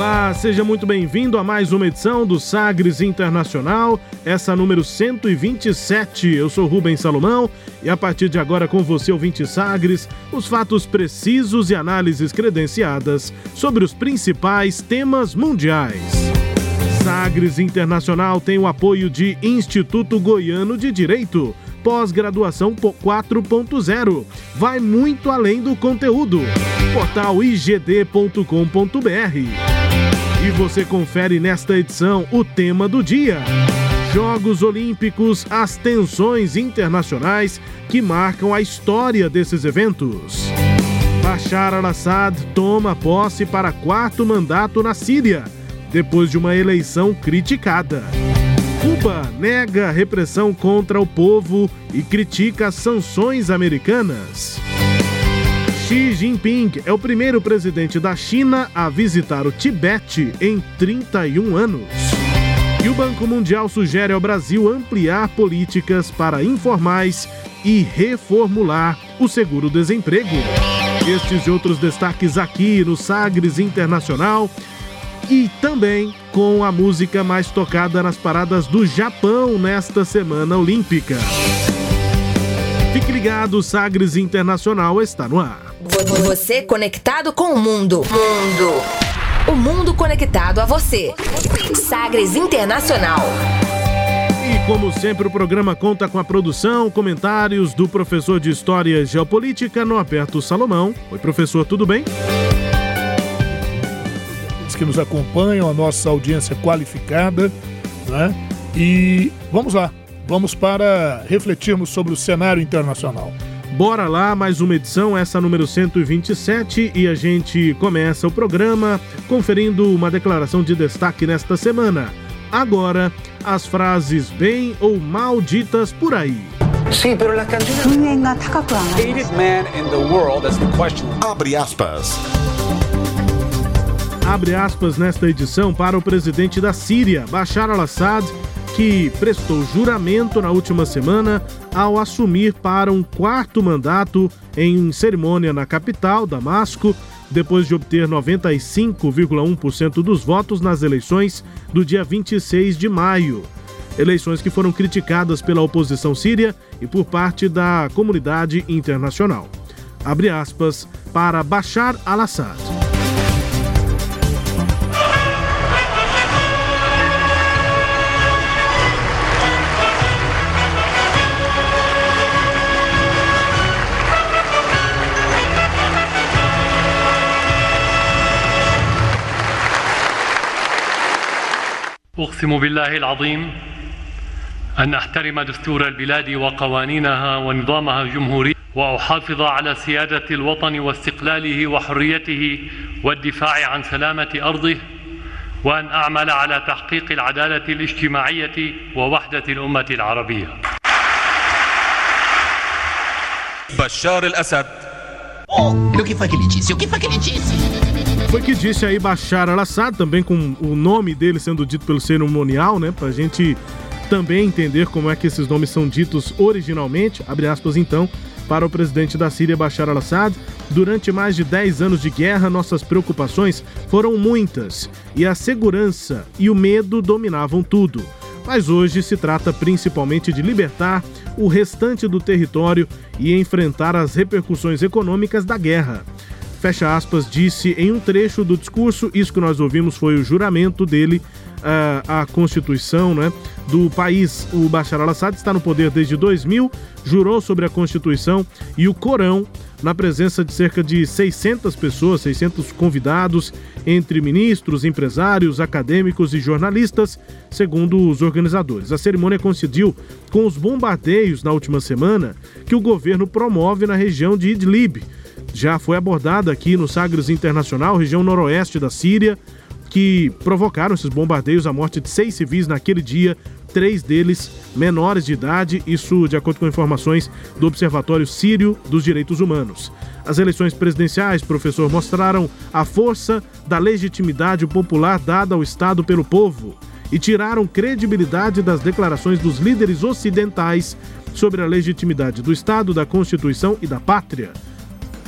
Olá, seja muito bem-vindo a mais uma edição do Sagres Internacional, essa número 127. Eu sou Rubens Salomão e a partir de agora com você, ouvinte Sagres, os fatos precisos e análises credenciadas sobre os principais temas mundiais. Sagres Internacional tem o apoio de Instituto Goiano de Direito, pós-graduação 4.0. Vai muito além do conteúdo. Portal igd.com.br. E você confere nesta edição o tema do dia. Jogos Olímpicos, as tensões internacionais que marcam a história desses eventos. Bashar al-Assad toma posse para quarto mandato na Síria, depois de uma eleição criticada. Cuba nega repressão contra o povo e critica sanções americanas. Xi Jinping é o primeiro presidente da China a visitar o Tibete em 31 anos. E o Banco Mundial sugere ao Brasil ampliar políticas para informais e reformular o seguro-desemprego. Estes e outros destaques aqui no Sagres Internacional e também com a música mais tocada nas paradas do Japão nesta semana olímpica. Fique ligado, Sagres Internacional está no ar. Você conectado com o mundo. Mundo. O mundo conectado a você. Sagres Internacional. E como sempre, o programa conta com a produção, comentários do professor de História e Geopolítica, Norberto Salomão. Oi, professor, tudo bem? Que nos acompanham, a nossa audiência qualificada, né? E vamos lá, vamos para refletirmos sobre o cenário internacional. Bora lá, mais uma edição, essa número 127, e a gente começa o programa conferindo uma declaração de destaque nesta semana. Agora, as frases bem ou mal ditas por aí. Sim, pero la Hated man in the world, that's the question. Abre aspas. Abre aspas nesta edição para o presidente da Síria, Bashar al-Assad, que prestou juramento na última semana ao assumir para um quarto mandato em cerimônia na capital, Damasco, depois de obter 95,1% dos votos nas eleições do dia 26 de maio. Eleições que foram criticadas pela oposição síria e por parte da comunidade internacional. Abre aspas para Bashar al-Assad. أقسم بالله العظيم أن أحترم دستور البلاد وقوانينها ونظامها الجمهوري وأحافظ على سيادة الوطن واستقلاله وحريته والدفاع عن سلامة أرضه وأن أعمل على تحقيق العدالة الاجتماعية ووحدة الأمة العربية. بشار الأسد Oh, o que foi que ele disse? O que foi que ele disse? Foi que disse aí Bashar al-Assad, também com o nome dele sendo dito pelo cerimonial, né? Pra gente também entender como é que esses nomes são ditos originalmente, abre aspas então, para o presidente da Síria Bashar al-Assad. Durante mais de 10 anos de guerra, nossas preocupações foram muitas e a segurança e o medo dominavam tudo. Mas hoje se trata principalmente de libertar o restante do território e enfrentar as repercussões econômicas da guerra. Fecha aspas, disse em um trecho do discurso, isso que nós ouvimos foi o juramento dele à, Constituição né, do país. O Bashar al-Assad está no poder desde 2000, jurou sobre a Constituição e o Corão na presença de cerca de 600 pessoas, 600 convidados, entre ministros, empresários, acadêmicos e jornalistas, segundo os organizadores. A cerimônia coincidiu com os bombardeios na última semana que o governo promove na região de Idlib. Já foi abordada aqui no Sagres Internacional, região noroeste da Síria, que provocaram esses bombardeios a morte de seis civis naquele dia, três deles menores de idade, isso de acordo com informações do Observatório Sírio dos Direitos Humanos. As eleições presidenciais, professor, mostraram a força da legitimidade popular dada ao Estado pelo povo e tiraram credibilidade das declarações dos líderes ocidentais sobre a legitimidade do Estado, da Constituição e da pátria.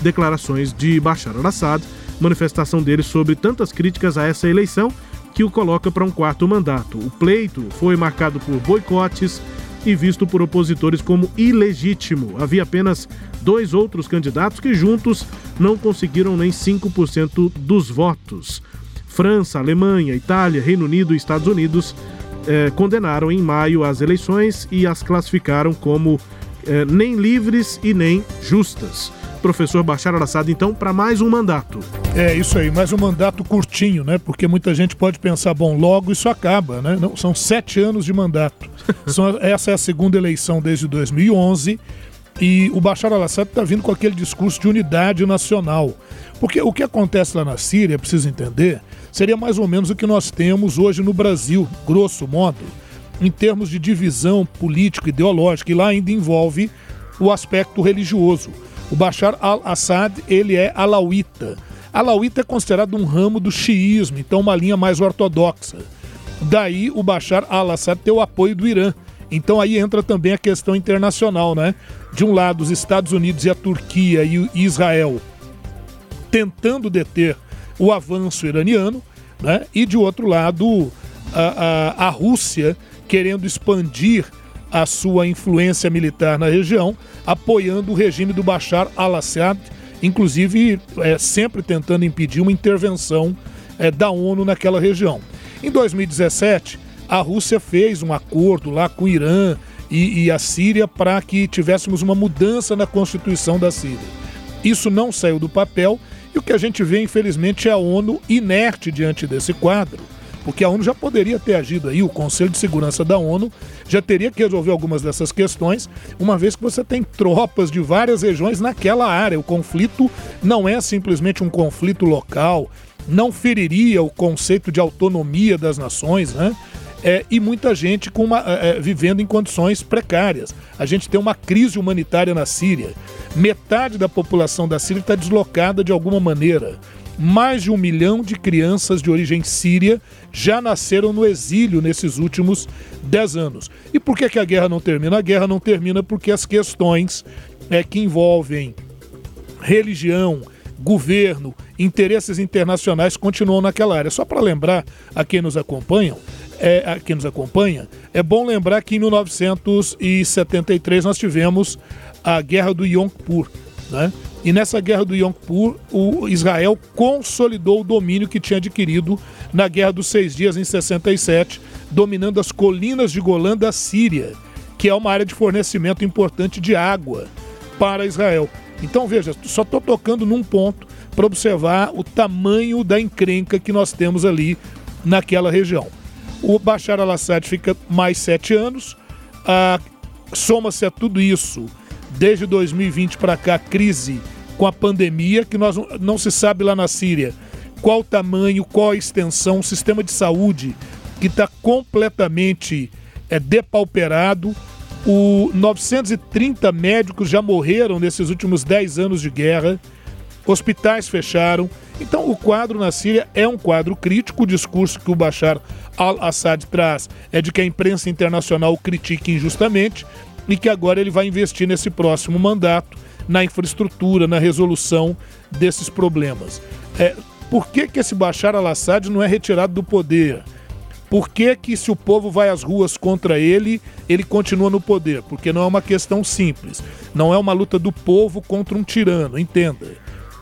Declarações de Bashar al-Assad, manifestação dele sobre tantas críticas a essa eleição que o coloca para um quarto mandato. O pleito foi marcado por boicotes e visto por opositores como ilegítimo. Havia apenas dois outros candidatos que juntos não conseguiram nem 5% dos votos. França, Alemanha, Itália, Reino Unido e Estados Unidos eh, condenaram em maio as eleições e as classificaram como eh, nem livres e nem justas professor Bachar al-Assad, então, para mais um mandato. É isso aí, mais um mandato curtinho, né? Porque muita gente pode pensar, bom, logo isso acaba, né? Não, são sete anos de mandato. São, essa é a segunda eleição desde 2011 e o Bashar al-Assad está vindo com aquele discurso de unidade nacional. Porque o que acontece lá na Síria, precisa entender, seria mais ou menos o que nós temos hoje no Brasil, grosso modo, em termos de divisão político-ideológica, e lá ainda envolve o aspecto religioso. O Bashar al-Assad, ele é alauíta. Alauíta é considerado um ramo do xiismo, então uma linha mais ortodoxa. Daí o Bashar al-Assad tem o apoio do Irã. Então aí entra também a questão internacional, né? De um lado, os Estados Unidos e a Turquia e Israel tentando deter o avanço iraniano, né? E de outro lado, a, a, a Rússia querendo expandir a sua influência militar na região, apoiando o regime do Bashar al-Assad, inclusive é, sempre tentando impedir uma intervenção é, da ONU naquela região. Em 2017, a Rússia fez um acordo lá com o Irã e, e a Síria para que tivéssemos uma mudança na Constituição da Síria. Isso não saiu do papel e o que a gente vê, infelizmente, é a ONU inerte diante desse quadro porque a ONU já poderia ter agido aí, o Conselho de Segurança da ONU já teria que resolver algumas dessas questões, uma vez que você tem tropas de várias regiões naquela área. O conflito não é simplesmente um conflito local, não feriria o conceito de autonomia das nações, né? É, e muita gente uma, é, é vivendo em condições precárias. A gente tem uma crise humanitária na Síria. Metade da população da Síria está deslocada de alguma maneira mais de um milhão de crianças de origem síria já nasceram no exílio nesses últimos dez anos. E por que, que a guerra não termina? A guerra não termina porque as questões é, que envolvem religião, governo, interesses internacionais continuam naquela área. Só para lembrar a quem nos é, a quem nos acompanha, é bom lembrar que em 1973 nós tivemos a Guerra do Yom Kippur, né? E nessa guerra do Yom Kippur, o Israel consolidou o domínio que tinha adquirido na Guerra dos Seis Dias em 67, dominando as colinas de Golã da Síria, que é uma área de fornecimento importante de água para Israel. Então veja, só estou tocando num ponto para observar o tamanho da encrenca que nós temos ali naquela região. O Bashar al-Assad fica mais sete anos, ah, soma-se a tudo isso desde 2020 para cá, crise com a pandemia, que nós não se sabe lá na Síria qual o tamanho, qual a extensão, o sistema de saúde que está completamente é, depauperado. O 930 médicos já morreram nesses últimos 10 anos de guerra, hospitais fecharam. Então, o quadro na Síria é um quadro crítico. O discurso que o Bashar al-Assad traz é de que a imprensa internacional o critique injustamente e que agora ele vai investir nesse próximo mandato na infraestrutura, na resolução desses problemas. É, por que, que esse Bashar al-Assad não é retirado do poder? Por que, que, se o povo vai às ruas contra ele, ele continua no poder? Porque não é uma questão simples. Não é uma luta do povo contra um tirano, entenda.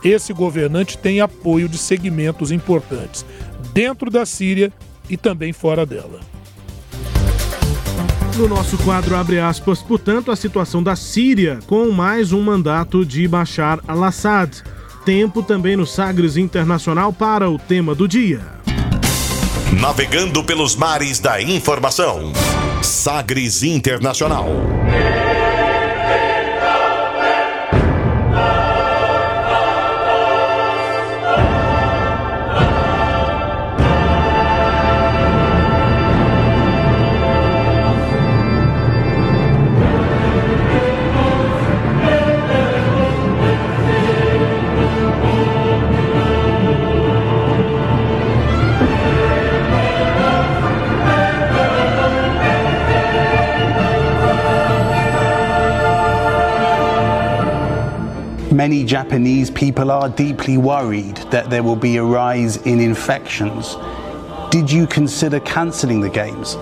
Esse governante tem apoio de segmentos importantes dentro da Síria e também fora dela. No nosso quadro abre aspas, portanto, a situação da Síria com mais um mandato de Bashar al-Assad. Tempo também no Sagres Internacional para o tema do dia. Navegando pelos mares da informação. Sagres Internacional. Many Japanese people are deeply worried that there will be a rise in infections. Did you consider cancelling the games?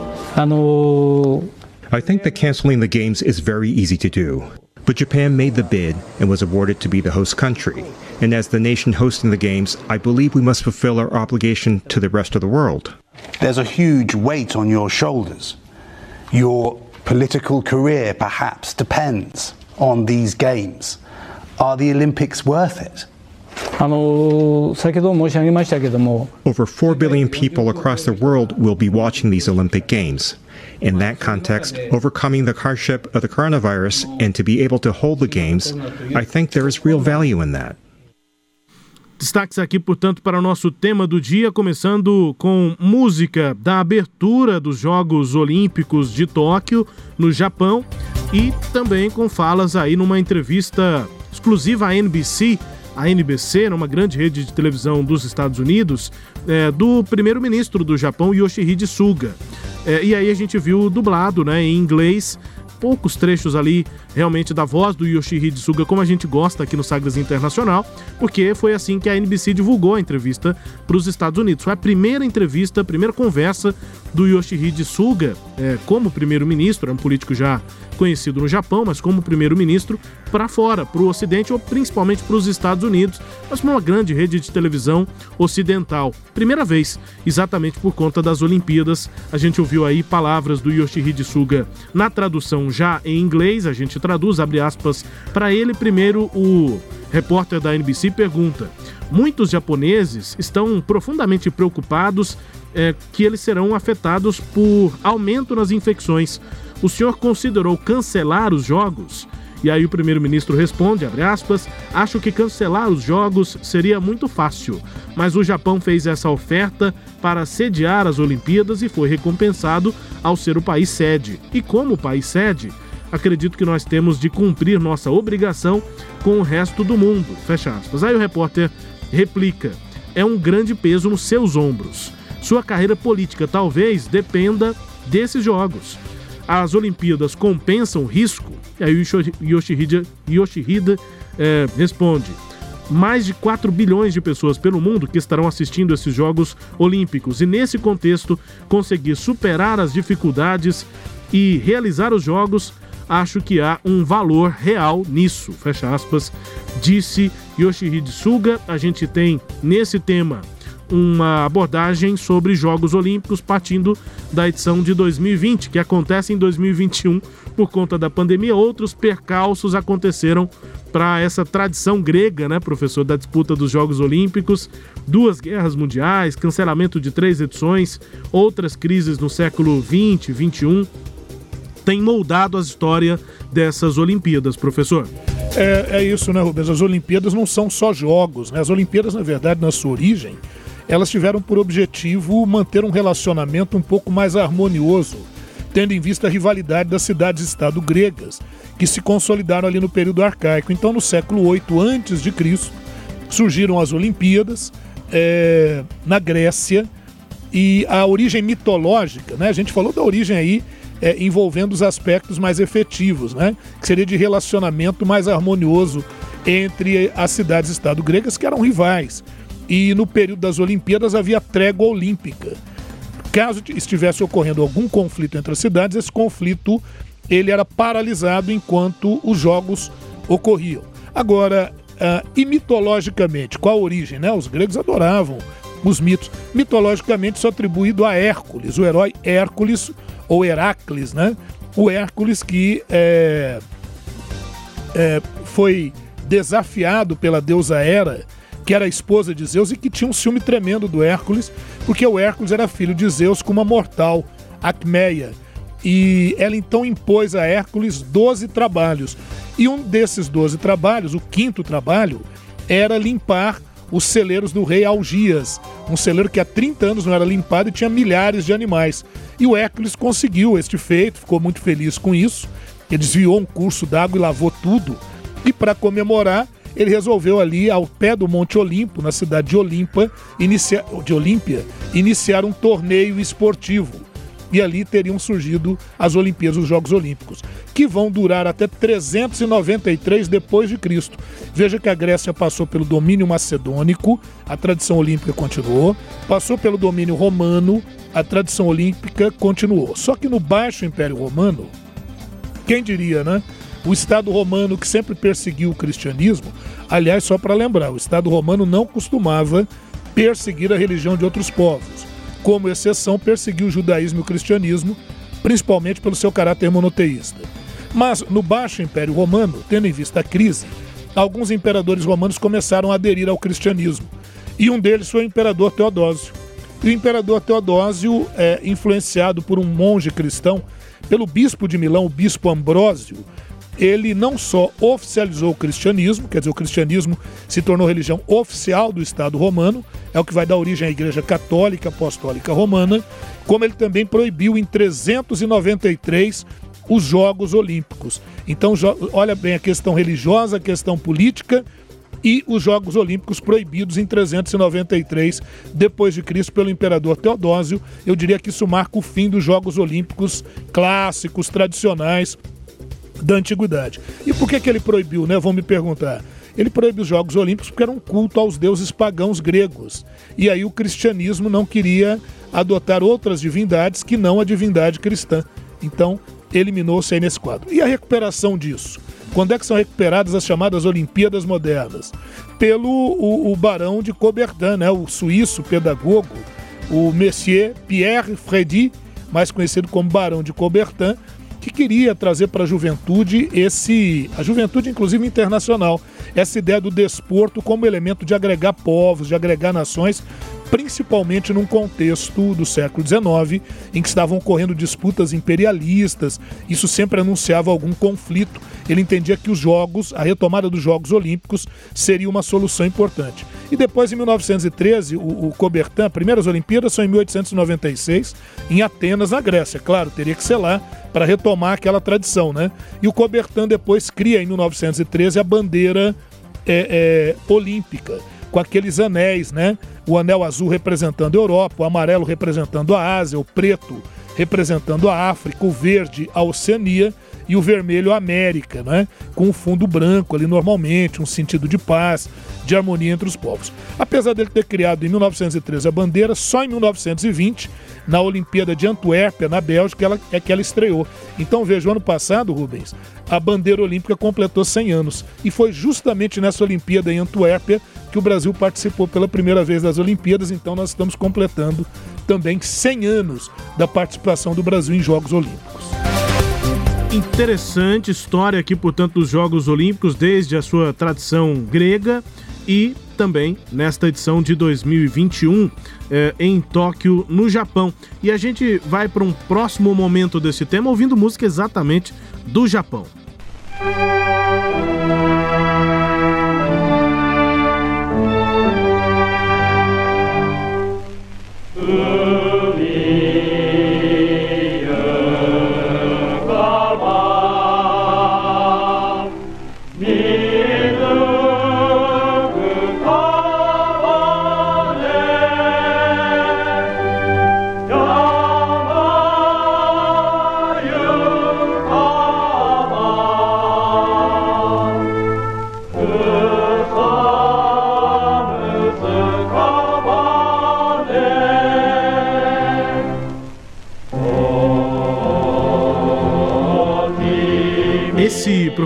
I think that canceling the games is very easy to do. But Japan made the bid and was awarded to be the host country. And as the nation hosting the games, I believe we must fulfill our obligation to the rest of the world. There's a huge weight on your shoulders. Your political career perhaps depends on these games. Are the Olympics worth it? Over 4 billion people across the world will be watching these Olympic Games. In that context, overcoming the hardship of the coronavirus and to be able to hold the Games, I think there is real value in that. Destaques aqui, portanto, para o nosso tema do dia, começando com música da abertura dos Jogos Olímpicos de Tóquio, no Japão, e também com falas aí numa entrevista exclusiva à NBC, a NBC, uma grande rede de televisão dos Estados Unidos, é, do primeiro-ministro do Japão, Yoshihide Suga. É, e aí a gente viu dublado né, em inglês poucos trechos ali realmente da voz do Yoshihide Suga, como a gente gosta aqui no Sagres Internacional, porque foi assim que a NBC divulgou a entrevista para os Estados Unidos. Foi a primeira entrevista, a primeira conversa do Yoshihide Suga é, como primeiro-ministro, é um político já conhecido no Japão, mas como primeiro-ministro para fora, para o Ocidente ou principalmente para os Estados Unidos, mas para uma grande rede de televisão ocidental. Primeira vez, exatamente por conta das Olimpíadas, a gente ouviu aí palavras do Yoshihide Suga na tradução já em inglês, a gente traduz, abre aspas, para ele primeiro o repórter da NBC pergunta: Muitos japoneses estão profundamente preocupados é, que eles serão afetados por aumento nas infecções. O senhor considerou cancelar os jogos? E aí o primeiro-ministro responde, aspas, acho que cancelar os jogos seria muito fácil, mas o Japão fez essa oferta para sediar as Olimpíadas e foi recompensado ao ser o país sede. E como país sede, acredito que nós temos de cumprir nossa obrigação com o resto do mundo. Fecha aspas. Aí o repórter replica: é um grande peso nos seus ombros. Sua carreira política talvez dependa desses jogos. As Olimpíadas compensam o risco? E aí o Yoshihide, Yoshihide é, responde: mais de 4 bilhões de pessoas pelo mundo que estarão assistindo esses Jogos Olímpicos. E nesse contexto, conseguir superar as dificuldades e realizar os Jogos, acho que há um valor real nisso. Fecha aspas, disse Yoshihide Suga. A gente tem nesse tema uma abordagem sobre Jogos Olímpicos partindo da edição de 2020, que acontece em 2021 por conta da pandemia. Outros percalços aconteceram para essa tradição grega, né, professor, da disputa dos Jogos Olímpicos, duas guerras mundiais, cancelamento de três edições, outras crises no século 20, 21 tem moldado a história dessas Olimpíadas, professor. É, é isso, né, Rubens? As Olimpíadas não são só jogos, né? As Olimpíadas, na verdade, na sua origem, elas tiveram por objetivo manter um relacionamento um pouco mais harmonioso, tendo em vista a rivalidade das cidades-estado gregas, que se consolidaram ali no período arcaico. Então, no século 8 antes de Cristo, surgiram as Olimpíadas é, na Grécia e a origem mitológica, né? A gente falou da origem aí é, envolvendo os aspectos mais efetivos, né? Que seria de relacionamento mais harmonioso entre as cidades-estado gregas que eram rivais e no período das Olimpíadas havia trégua olímpica. Caso estivesse ocorrendo algum conflito entre as cidades, esse conflito ele era paralisado enquanto os jogos ocorriam. Agora, uh, e mitologicamente, qual a origem? Né? Os gregos adoravam os mitos. Mitologicamente, isso é atribuído a Hércules, o herói Hércules ou Heracles, né? O Hércules que é, é, foi desafiado pela deusa Hera, que era a esposa de Zeus e que tinha um ciúme tremendo do Hércules, porque o Hércules era filho de Zeus com uma mortal, Acmeia. E ela então impôs a Hércules 12 trabalhos. E um desses 12 trabalhos, o quinto trabalho, era limpar os celeiros do rei Algias, um celeiro que há 30 anos não era limpado e tinha milhares de animais. E o Hércules conseguiu este feito, ficou muito feliz com isso. Ele desviou um curso d'água e lavou tudo. E para comemorar, ele resolveu ali ao pé do Monte Olimpo, na cidade de Olimpa, inicia... de Olímpia, iniciar um torneio esportivo e ali teriam surgido as Olimpíadas, os Jogos Olímpicos, que vão durar até 393 depois de Cristo. Veja que a Grécia passou pelo domínio macedônico, a tradição olímpica continuou, passou pelo domínio romano, a tradição olímpica continuou. Só que no Baixo Império Romano, quem diria, né? O Estado romano que sempre perseguiu o cristianismo, aliás, só para lembrar, o Estado romano não costumava perseguir a religião de outros povos como exceção, perseguiu o judaísmo e o cristianismo, principalmente pelo seu caráter monoteísta. Mas no Baixo Império Romano, tendo em vista a crise, alguns imperadores romanos começaram a aderir ao cristianismo. E um deles foi o imperador Teodósio. E o imperador Teodósio, é, influenciado por um monge cristão, pelo bispo de Milão, o bispo Ambrósio, ele não só oficializou o cristianismo, quer dizer, o cristianismo se tornou religião oficial do Estado romano, é o que vai dar origem à Igreja Católica Apostólica Romana, como ele também proibiu em 393 os Jogos Olímpicos. Então, olha bem a questão religiosa, a questão política e os Jogos Olímpicos proibidos em 393 depois de Cristo pelo imperador Teodósio. Eu diria que isso marca o fim dos Jogos Olímpicos clássicos, tradicionais da antiguidade. E por que, que ele proibiu, né? Vão me perguntar. Ele proibiu os Jogos Olímpicos porque era um culto aos deuses pagãos gregos. E aí o cristianismo não queria adotar outras divindades que não a divindade cristã. Então, eliminou-se aí nesse quadro. E a recuperação disso? Quando é que são recuperadas as chamadas Olimpíadas Modernas? Pelo o, o barão de Coubertin, né? o suíço pedagogo, o Monsieur Pierre Freddy, mais conhecido como Barão de Coubertin, que queria trazer para a juventude esse, a juventude inclusive internacional, essa ideia do desporto como elemento de agregar povos, de agregar nações, principalmente num contexto do século XIX, em que estavam ocorrendo disputas imperialistas, isso sempre anunciava algum conflito. Ele entendia que os Jogos, a retomada dos Jogos Olímpicos, seria uma solução importante. E depois, em 1913, o, o Coubertin, primeiras Olimpíadas são em 1896, em Atenas, na Grécia. Claro, teria que ser lá para retomar aquela tradição, né? E o Coubertin depois cria, em 1913, a bandeira é, é, olímpica com aqueles anéis, né? O anel azul representando a Europa, o amarelo representando a Ásia, o preto representando a África, o verde a Oceania e o vermelho América, né? Com o fundo branco ali normalmente, um sentido de paz, de harmonia entre os povos. Apesar dele ter criado em 1913 a bandeira, só em 1920, na Olimpíada de Antuérpia, na Bélgica, ela, é que ela estreou. Então veja, o ano passado, Rubens, a bandeira olímpica completou 100 anos. E foi justamente nessa Olimpíada em Antuérpia que o Brasil participou pela primeira vez das Olimpíadas, então nós estamos completando também 100 anos da participação do Brasil em Jogos Olímpicos. Interessante história aqui, portanto, dos Jogos Olímpicos, desde a sua tradição grega e também nesta edição de 2021 eh, em Tóquio, no Japão. E a gente vai para um próximo momento desse tema ouvindo música exatamente do Japão.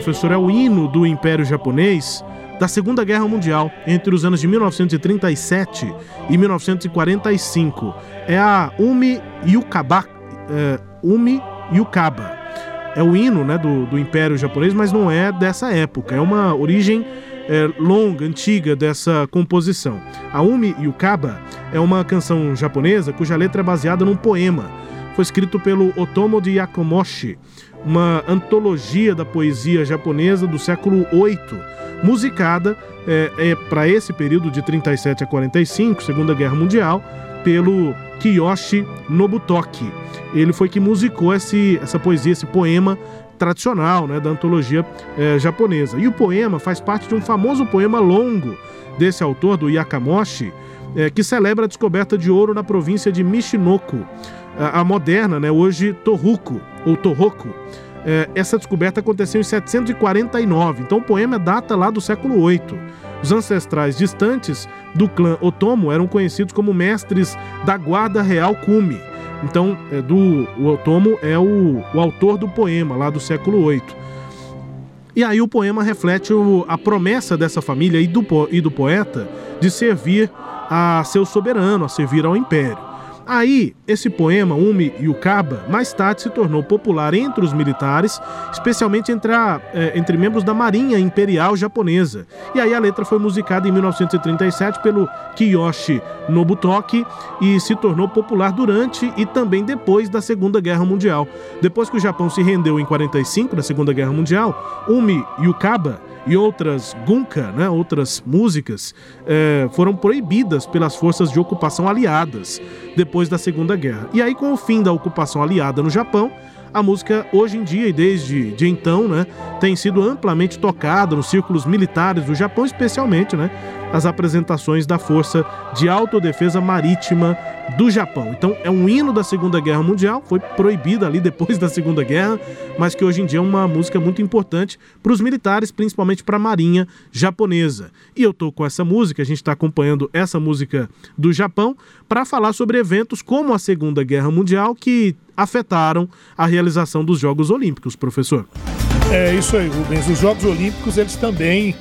Professor, é o hino do Império Japonês da Segunda Guerra Mundial, entre os anos de 1937 e 1945. É a Umi Yukaba. É, Umi Yukaba. é o hino né, do, do Império Japonês, mas não é dessa época. É uma origem é, longa, antiga dessa composição. A Umi Yukaba é uma canção japonesa cuja letra é baseada num poema. Foi escrito pelo Otomo de Yakomoshi, uma antologia da poesia japonesa do século VIII, musicada é, é para esse período de 37 a 45, Segunda Guerra Mundial, pelo Kiyoshi Nobutoki. Ele foi que musicou esse, essa poesia, esse poema tradicional né, da antologia é, japonesa. E o poema faz parte de um famoso poema longo desse autor, do Yakamoshi, é, que celebra a descoberta de ouro na província de Michinoku, a, moderna, né, hoje Tohoku, ou Tohoku. É, essa descoberta aconteceu em 749, então o poema data lá do século VIII. Os ancestrais distantes do clã Otomo eram conhecidos como mestres da Guarda Real Kumi. Então, é do, o Otomo é o, o autor do poema lá do século VIII. E aí o poema reflete o, a promessa dessa família e do, e do poeta de servir a seu soberano, a servir ao império. Aí, esse poema, Umi Yukaba, mais tarde se tornou popular entre os militares, especialmente entre, a, eh, entre membros da Marinha Imperial Japonesa. E aí a letra foi musicada em 1937 pelo Kiyoshi Nobutoki e se tornou popular durante e também depois da Segunda Guerra Mundial. Depois que o Japão se rendeu em 45, na Segunda Guerra Mundial, Umi Yukaba e outras gunka, né, outras músicas, é, foram proibidas pelas forças de ocupação aliadas depois da Segunda Guerra. E aí, com o fim da ocupação aliada no Japão, a música hoje em dia e desde de então, né, tem sido amplamente tocada nos círculos militares do Japão, especialmente, né, as apresentações da Força de Autodefesa Marítima do Japão. Então é um hino da Segunda Guerra Mundial, foi proibida ali depois da Segunda Guerra, mas que hoje em dia é uma música muito importante para os militares, principalmente para a Marinha japonesa. E eu tô com essa música, a gente está acompanhando essa música do Japão para falar sobre eventos como a Segunda Guerra Mundial que afetaram a realização dos Jogos Olímpicos, professor. É isso aí, Rubens. Os Jogos Olímpicos eles também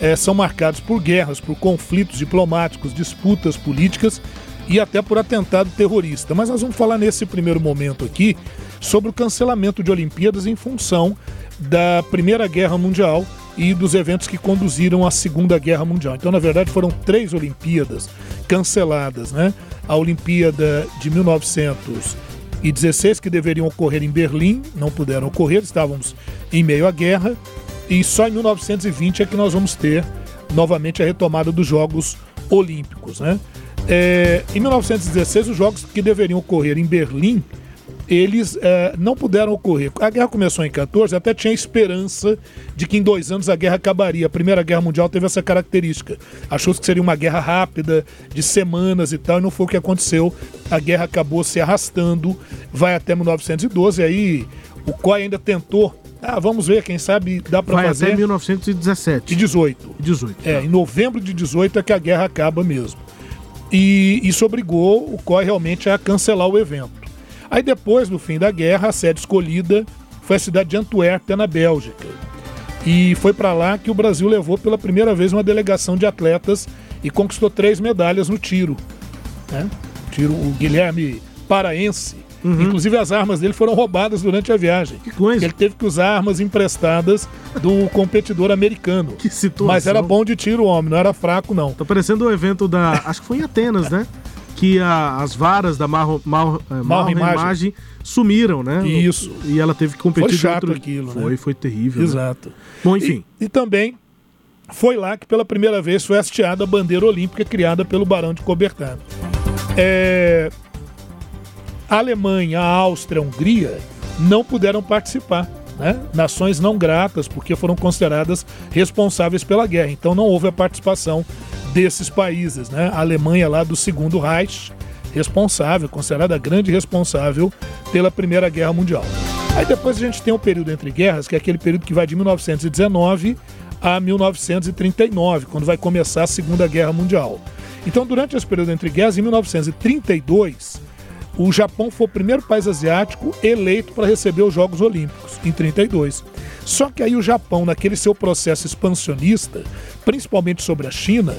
é, são marcados por guerras, por conflitos diplomáticos, disputas políticas e até por atentado terrorista. Mas nós vamos falar nesse primeiro momento aqui sobre o cancelamento de Olimpíadas em função da Primeira Guerra Mundial e dos eventos que conduziram à Segunda Guerra Mundial. Então, na verdade, foram três Olimpíadas canceladas, né? A Olimpíada de 1916, que deveriam ocorrer em Berlim, não puderam ocorrer, estávamos em meio à guerra. E só em 1920 é que nós vamos ter novamente a retomada dos Jogos Olímpicos. Né? É, em 1916, os Jogos que deveriam ocorrer em Berlim, eles é, não puderam ocorrer. A guerra começou em 14, até tinha esperança de que em dois anos a guerra acabaria. A Primeira Guerra Mundial teve essa característica. Achou que seria uma guerra rápida, de semanas e tal, e não foi o que aconteceu. A guerra acabou se arrastando, vai até 1912, aí o COI ainda tentou ah, vamos ver, quem sabe dá para fazer. até 1917. E 18. 18. É, tá. em novembro de 18 é que a guerra acaba mesmo. E isso obrigou o COI realmente a cancelar o evento. Aí depois, no fim da guerra, a sede escolhida foi a cidade de Antuérpia, na Bélgica. E foi para lá que o Brasil levou pela primeira vez uma delegação de atletas e conquistou três medalhas no tiro. Né? Tiro, o Guilherme Paraense Uhum. Inclusive as armas dele foram roubadas durante a viagem. Que coisa. Ele teve que usar armas emprestadas do competidor americano. Que situação. Mas era bom de tiro o homem, não era fraco não. Tá parecendo o um evento da, acho que foi em Atenas, né? Que a, as varas da Marro, Marro, é, Marro imagem. imagem sumiram, né? Isso. E ela teve que competir foi chato outro... aquilo, foi, né? Foi, terrível. Né? Exato. Né? Bom, enfim. E, e também foi lá que pela primeira vez foi hasteada a bandeira olímpica criada pelo Barão de Cobertano. É, Alemanha, a Áustria, a Hungria não puderam participar. Né? Nações não gratas, porque foram consideradas responsáveis pela guerra. Então não houve a participação desses países. Né? A Alemanha lá do segundo Reich, responsável, considerada grande responsável pela Primeira Guerra Mundial. Aí depois a gente tem um período entre guerras, que é aquele período que vai de 1919 a 1939, quando vai começar a Segunda Guerra Mundial. Então, durante esse período entre guerras, em 1932, o Japão foi o primeiro país asiático eleito para receber os Jogos Olímpicos, em 32. Só que aí o Japão, naquele seu processo expansionista, principalmente sobre a China,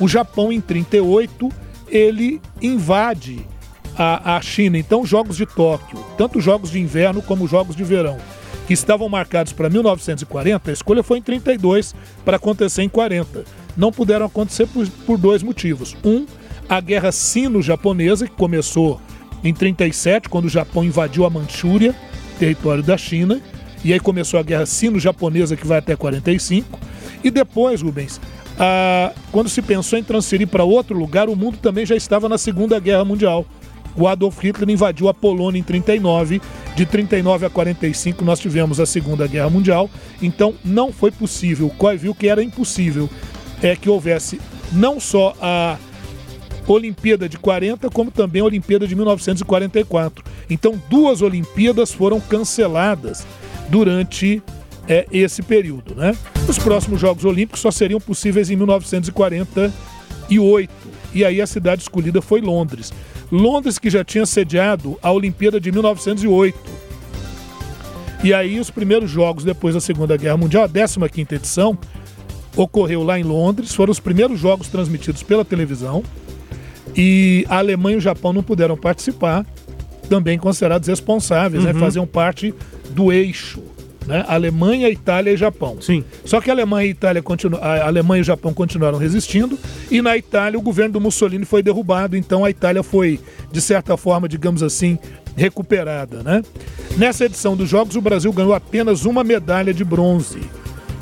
o Japão em 38 ele invade a, a China. Então, Jogos de Tóquio, tanto Jogos de Inverno como Jogos de Verão. que estavam marcados para 1940, a escolha foi em 32 para acontecer em 40. Não puderam acontecer por, por dois motivos. Um, a guerra sino-japonesa, que começou em 37, quando o Japão invadiu a Manchúria, território da China, e aí começou a guerra sino-japonesa, que vai até 45. E depois, Rubens, ah, quando se pensou em transferir para outro lugar, o mundo também já estava na Segunda Guerra Mundial. O Adolf Hitler invadiu a Polônia em 39. De 39 a 45 nós tivemos a Segunda Guerra Mundial. Então não foi possível. O viu que era impossível é que houvesse não só a Olimpíada de 40, como também a Olimpíada de 1944. Então duas Olimpíadas foram canceladas durante é, esse período. Né? Os próximos Jogos Olímpicos só seriam possíveis em 1948. E aí a cidade escolhida foi Londres. Londres que já tinha sediado a Olimpíada de 1908. E aí os primeiros jogos depois da Segunda Guerra Mundial, a 15ª edição, ocorreu lá em Londres, foram os primeiros jogos transmitidos pela televisão. E a Alemanha e o Japão não puderam participar, também considerados responsáveis, né? Uhum. faziam parte do eixo. Né? Alemanha, Itália e Japão. Sim. Só que a Alemanha e, Itália continu... a Alemanha e o Japão continuaram resistindo, e na Itália o governo do Mussolini foi derrubado, então a Itália foi, de certa forma, digamos assim, recuperada. Né? Nessa edição dos Jogos, o Brasil ganhou apenas uma medalha de bronze.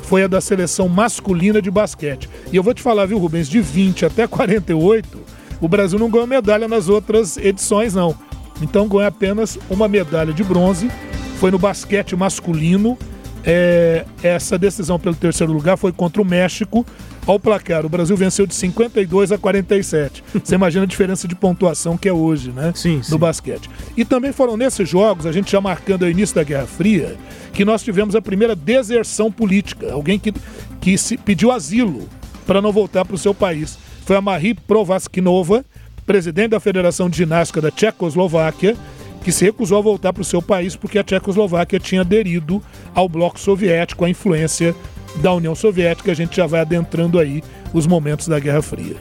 Foi a da seleção masculina de basquete. E eu vou te falar, viu, Rubens, de 20 até 48, o Brasil não ganhou medalha nas outras edições, não. Então ganhou apenas uma medalha de bronze. Foi no basquete masculino. É, essa decisão pelo terceiro lugar foi contra o México. Ao placar, o Brasil venceu de 52 a 47. Você imagina a diferença de pontuação que é hoje, né? Sim, no sim. basquete. E também foram nesses jogos, a gente já marcando o início da Guerra Fria, que nós tivemos a primeira deserção política. Alguém que, que se pediu asilo para não voltar para o seu país. Foi a Marie Provasknova, presidente da Federação de Ginástica da Tchecoslováquia, que se recusou a voltar para o seu país porque a Tchecoslováquia tinha aderido ao bloco soviético, à influência da União Soviética. A gente já vai adentrando aí os momentos da Guerra Fria.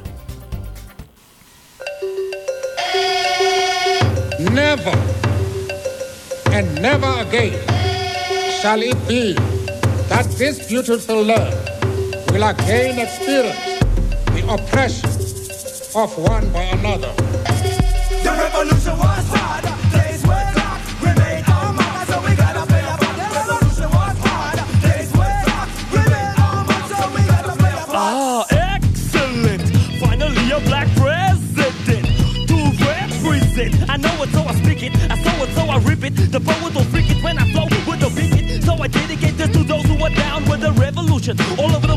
Never and never again shall it be that this beautiful land will again experience the oppression of one by another. The revolution was hard, days were dark, we made our mark, so we gotta play a part. The revolution was hard, days were dark, we made our mark, so we gotta play a part. Ah, excellent! Finally, a black president to represent. I know it, so I speak it. I saw it, so I rip it. The poet will freak it when I flow with the beat. So I dedicate this to those who are down with the revolution. All over the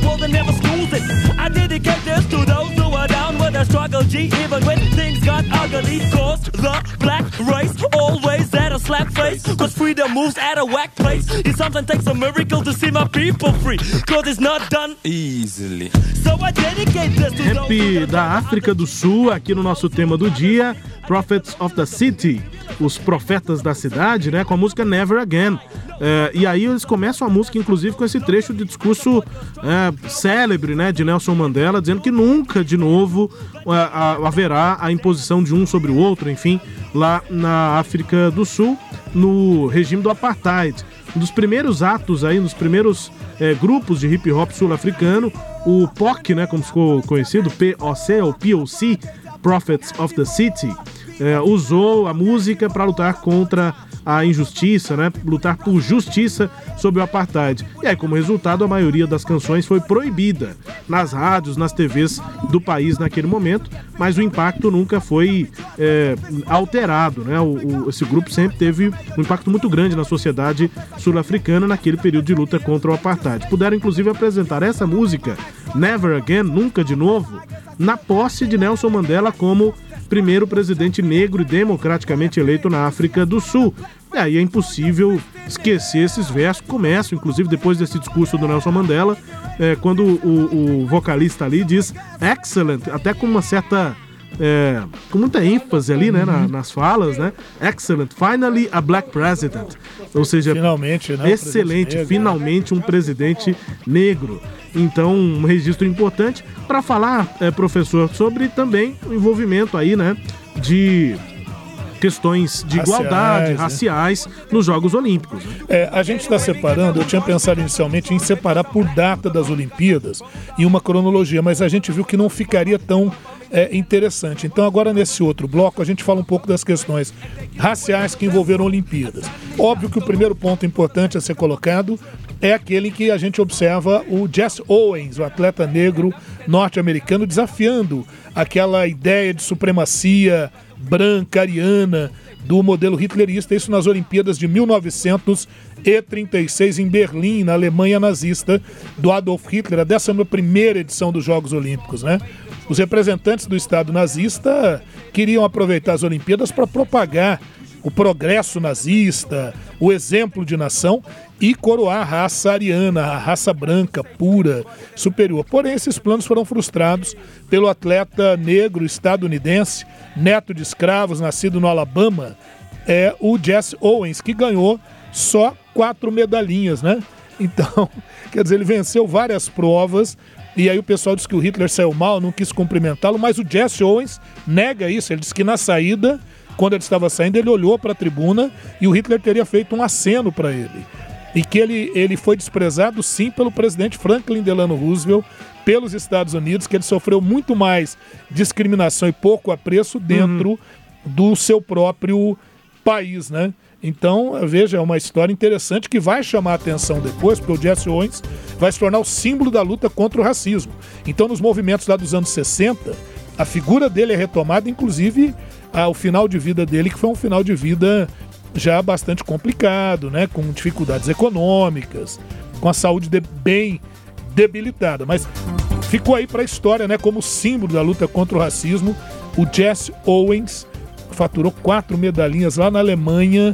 G. Even when things got ugly. Cause the black race always at a slap face. Cause freedom moves at a whack place. It sometimes takes a miracle to see my people free. Cause it's not done easily. So I dedicate this to Rap da África do Sul, aqui no nosso tema do dia, Prophets of the City, os profetas da cidade, né, com a música Never Again. É, e aí eles começam a música, inclusive, com esse trecho de discurso é, célebre, né, de Nelson Mandela, dizendo que nunca de novo é, a- haverá a imposição de um sobre o outro, enfim, lá na África do Sul, no regime do apartheid. Um dos primeiros atos aí, nos primeiros é, grupos de hip hop sul-africano, o POC, né, como ficou conhecido, POC ou POC, Prophets of the City, é, usou a música para lutar contra a injustiça, né, lutar por justiça sobre o apartheid. E aí, como resultado, a maioria das canções foi proibida nas rádios, nas TVs do país naquele momento, mas o impacto nunca foi é, alterado, né? O, o- esse grupo sempre teve um impacto muito grande na sociedade sul-africana naquele período de luta contra o apartheid. Puderam inclusive apresentar essa música, Never Again, Nunca de Novo, na posse de Nelson Mandela como primeiro presidente negro e democraticamente eleito na África do Sul. E aí é impossível esquecer esses versos, que começam, inclusive depois desse discurso do Nelson Mandela, é, quando o, o vocalista ali diz excellent, até com uma certa. É, com muita ênfase ali, né, na- nas falas, né? Excellent, finally a black president. Ou seja, Finalmente, né, excelente, negro. finalmente um presidente negro. Então, um registro importante para falar, é, professor, sobre também o envolvimento aí, né, de questões de Raciais, igualdade, né? raciais nos Jogos Olímpicos. né? É, a gente está separando, eu tinha pensado inicialmente em separar por data das Olimpíadas e uma cronologia, mas a gente viu que não ficaria tão é, interessante. Então, agora nesse outro bloco, a gente fala um pouco das questões raciais que envolveram Olimpíadas. Óbvio que o primeiro ponto importante a ser colocado é aquele em que a gente observa o Jess Owens, o atleta negro norte-americano, desafiando aquela ideia de supremacia branca, ariana, do modelo hitlerista, isso nas Olimpíadas de 1936 em Berlim, na Alemanha nazista, do Adolf Hitler, a 11 primeira edição dos Jogos Olímpicos, né? Os representantes do Estado nazista queriam aproveitar as Olimpíadas para propagar o progresso nazista, o exemplo de nação e coroar a raça ariana, a raça branca, pura, superior. Porém, esses planos foram frustrados pelo atleta negro estadunidense, neto de escravos, nascido no Alabama, é o Jesse Owens, que ganhou só quatro medalhinhas, né? Então, quer dizer, ele venceu várias provas. E aí o pessoal diz que o Hitler saiu mal, não quis cumprimentá-lo, mas o Jesse Owens nega isso. Ele disse que na saída, quando ele estava saindo, ele olhou para a tribuna e o Hitler teria feito um aceno para ele. E que ele, ele foi desprezado sim pelo presidente Franklin Delano Roosevelt, pelos Estados Unidos, que ele sofreu muito mais discriminação e pouco apreço dentro do seu próprio país, né? Então, veja, é uma história interessante que vai chamar a atenção depois, porque o Jesse Owens vai se tornar o símbolo da luta contra o racismo. Então, nos movimentos lá dos anos 60, a figura dele é retomada, inclusive ao final de vida dele, que foi um final de vida já bastante complicado, né? Com dificuldades econômicas, com a saúde de- bem debilitada. Mas ficou aí para a história, né? Como símbolo da luta contra o racismo, o Jesse Owens faturou quatro medalhinhas lá na Alemanha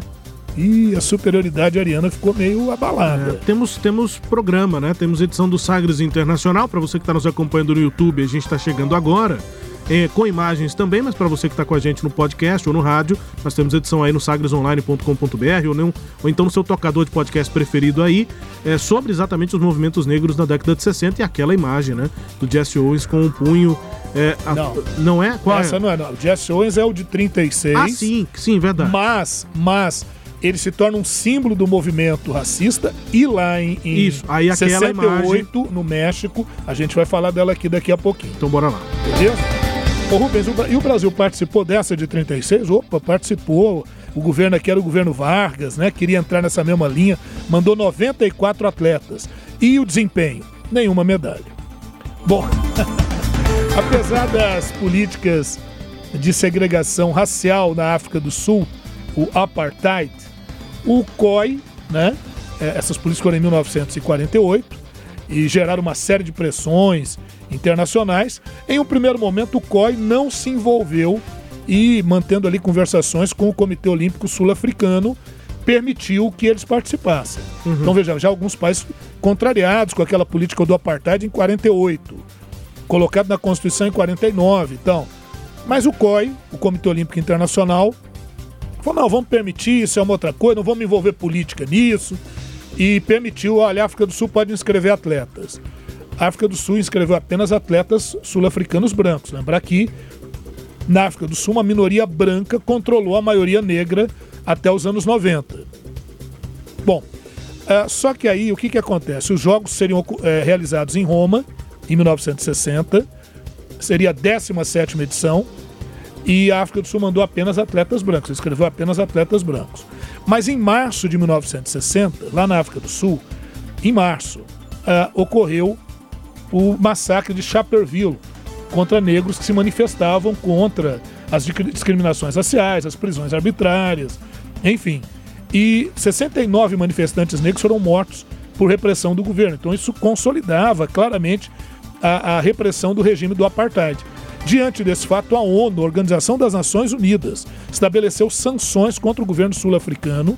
e a superioridade ariana ficou meio abalada. É, temos, temos programa, né? Temos edição do Sagres Internacional. Para você que está nos acompanhando no YouTube, a gente está chegando agora. É, com imagens também, mas para você que está com a gente no podcast ou no rádio, nós temos edição aí no sagresonline.com.br ou, não- ou então no seu tocador de podcast preferido aí, é, sobre exatamente os movimentos negros na década de 60 e aquela imagem, né? Do Jesse Owens com o punho. é, a- Não. não é? Qual Essa é? não é, não. O Jesse Owens é o de 36. Ah, sim, sim, verdade. Mas, mas ele se torna um símbolo do movimento racista e lá em, em Isso, aí aquela 68, no México, a gente vai falar dela aqui daqui a pouquinho. Então bora lá. Beleza? Ô Rubens, e o Brasil participou dessa de 36? Opa, participou. O governo aqui era o governo Vargas, né? Queria entrar nessa mesma linha. Mandou 94 atletas. E o desempenho? Nenhuma medalha. Bom, apesar das políticas de segregação racial na África do Sul, o apartheid, o COI, né? eh, Essas políticas foram em 1948 e geraram uma série de pressões internacionais. Em um primeiro momento, o COI não se envolveu e, mantendo ali conversações com o Comitê Olímpico Sul-Africano, permitiu que eles participassem. Então, veja, já alguns países contrariados com aquela política do apartheid em 48, colocado na Constituição em 49, então. Mas o COI, o Comitê Olímpico Internacional, falou: não, vamos permitir, isso é uma outra coisa, não vamos envolver política nisso. E permitiu, olha, a África do Sul pode inscrever atletas. A África do Sul inscreveu apenas atletas sul-africanos brancos. Lembrar que na África do Sul uma minoria branca controlou a maioria negra até os anos 90. Bom, ah, só que aí o que, que acontece? Os jogos seriam eh, realizados em Roma, em 1960, seria a 17 edição, e a África do Sul mandou apenas atletas brancos, escreveu apenas atletas brancos. Mas em março de 1960, lá na África do Sul, em março, ah, ocorreu o massacre de Chaperville contra negros que se manifestavam contra as discri- discriminações raciais, as prisões arbitrárias, enfim. E 69 manifestantes negros foram mortos por repressão do governo. Então isso consolidava claramente a, a repressão do regime do apartheid. Diante desse fato, a ONU, Organização das Nações Unidas, estabeleceu sanções contra o governo sul-africano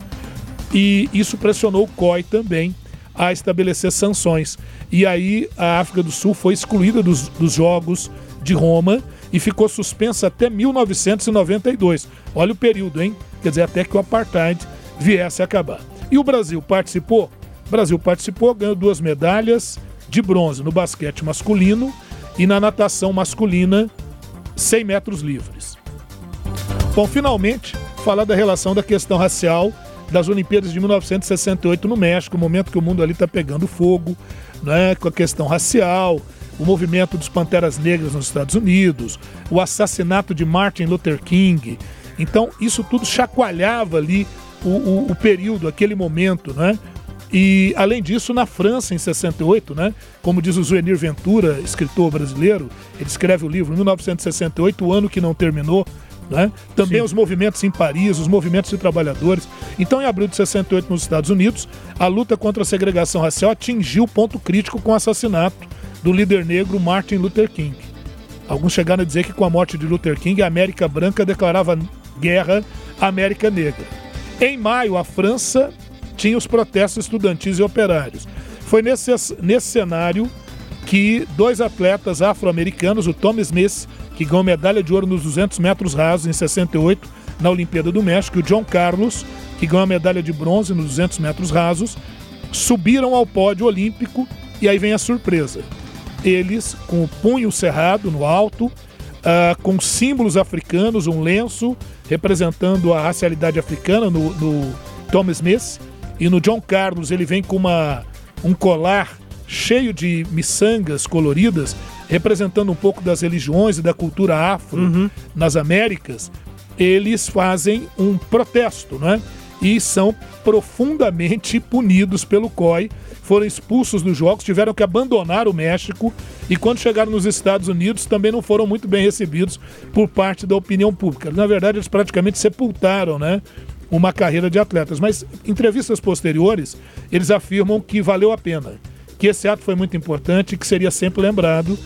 e isso pressionou o COI também a estabelecer sanções. E aí a África do Sul foi excluída dos, dos Jogos de Roma e ficou suspensa até 1992. Olha o período, hein? Quer dizer, até que o apartheid viesse a acabar. E o Brasil participou? O Brasil participou, ganhou duas medalhas de bronze no basquete masculino e na natação masculina 100 metros livres. Bom, finalmente, falar da relação da questão racial das Olimpíadas de 1968 no México, o momento que o mundo ali está pegando fogo, né, com a questão racial, o movimento dos Panteras Negras nos Estados Unidos, o assassinato de Martin Luther King. Então, isso tudo chacoalhava ali o, o- o período, aquele momento, né? E, além disso, na França, em 68, né? Como diz o Zuenir Ventura, escritor brasileiro, ele escreve o livro 1968, o ano que não terminou, né? Também os movimentos em Paris, os movimentos de trabalhadores. Então, em abril de 68, nos Estados Unidos, a luta contra a segregação racial atingiu ponto crítico com o assassinato do líder negro Martin Luther King. Alguns chegaram a dizer que com a morte de Luther King, a América Branca declarava guerra à América Negra. Em maio, a França tinha os protestos estudantis e operários. Foi nesse, nesse cenário que dois atletas afro-americanos, o Tom Smith, que ganhou medalha de ouro nos 200 metros rasos em 68 na Olimpíada do México, e o John Carlos, que ganhou a medalha de bronze nos 200 metros rasos, subiram ao pódio olímpico e aí vem a surpresa. Eles, com o punho cerrado no alto, ah, com símbolos africanos, um lenço representando a racialidade africana no, no Tom Smith, e no John Carlos ele vem com uma, um colar cheio de miçangas coloridas, representando um pouco das religiões e da cultura afro nas Américas, eles fazem um protesto, né? E são profundamente punidos pelo COI, foram expulsos dos jogos, tiveram que abandonar o México e quando chegaram nos Estados Unidos também não foram muito bem recebidos por parte da opinião pública. Na verdade, eles praticamente sepultaram, né? Uma carreira de atletas, mas em entrevistas posteriores eles afirmam que valeu a pena, que esse ato foi muito importante e que seria sempre lembrado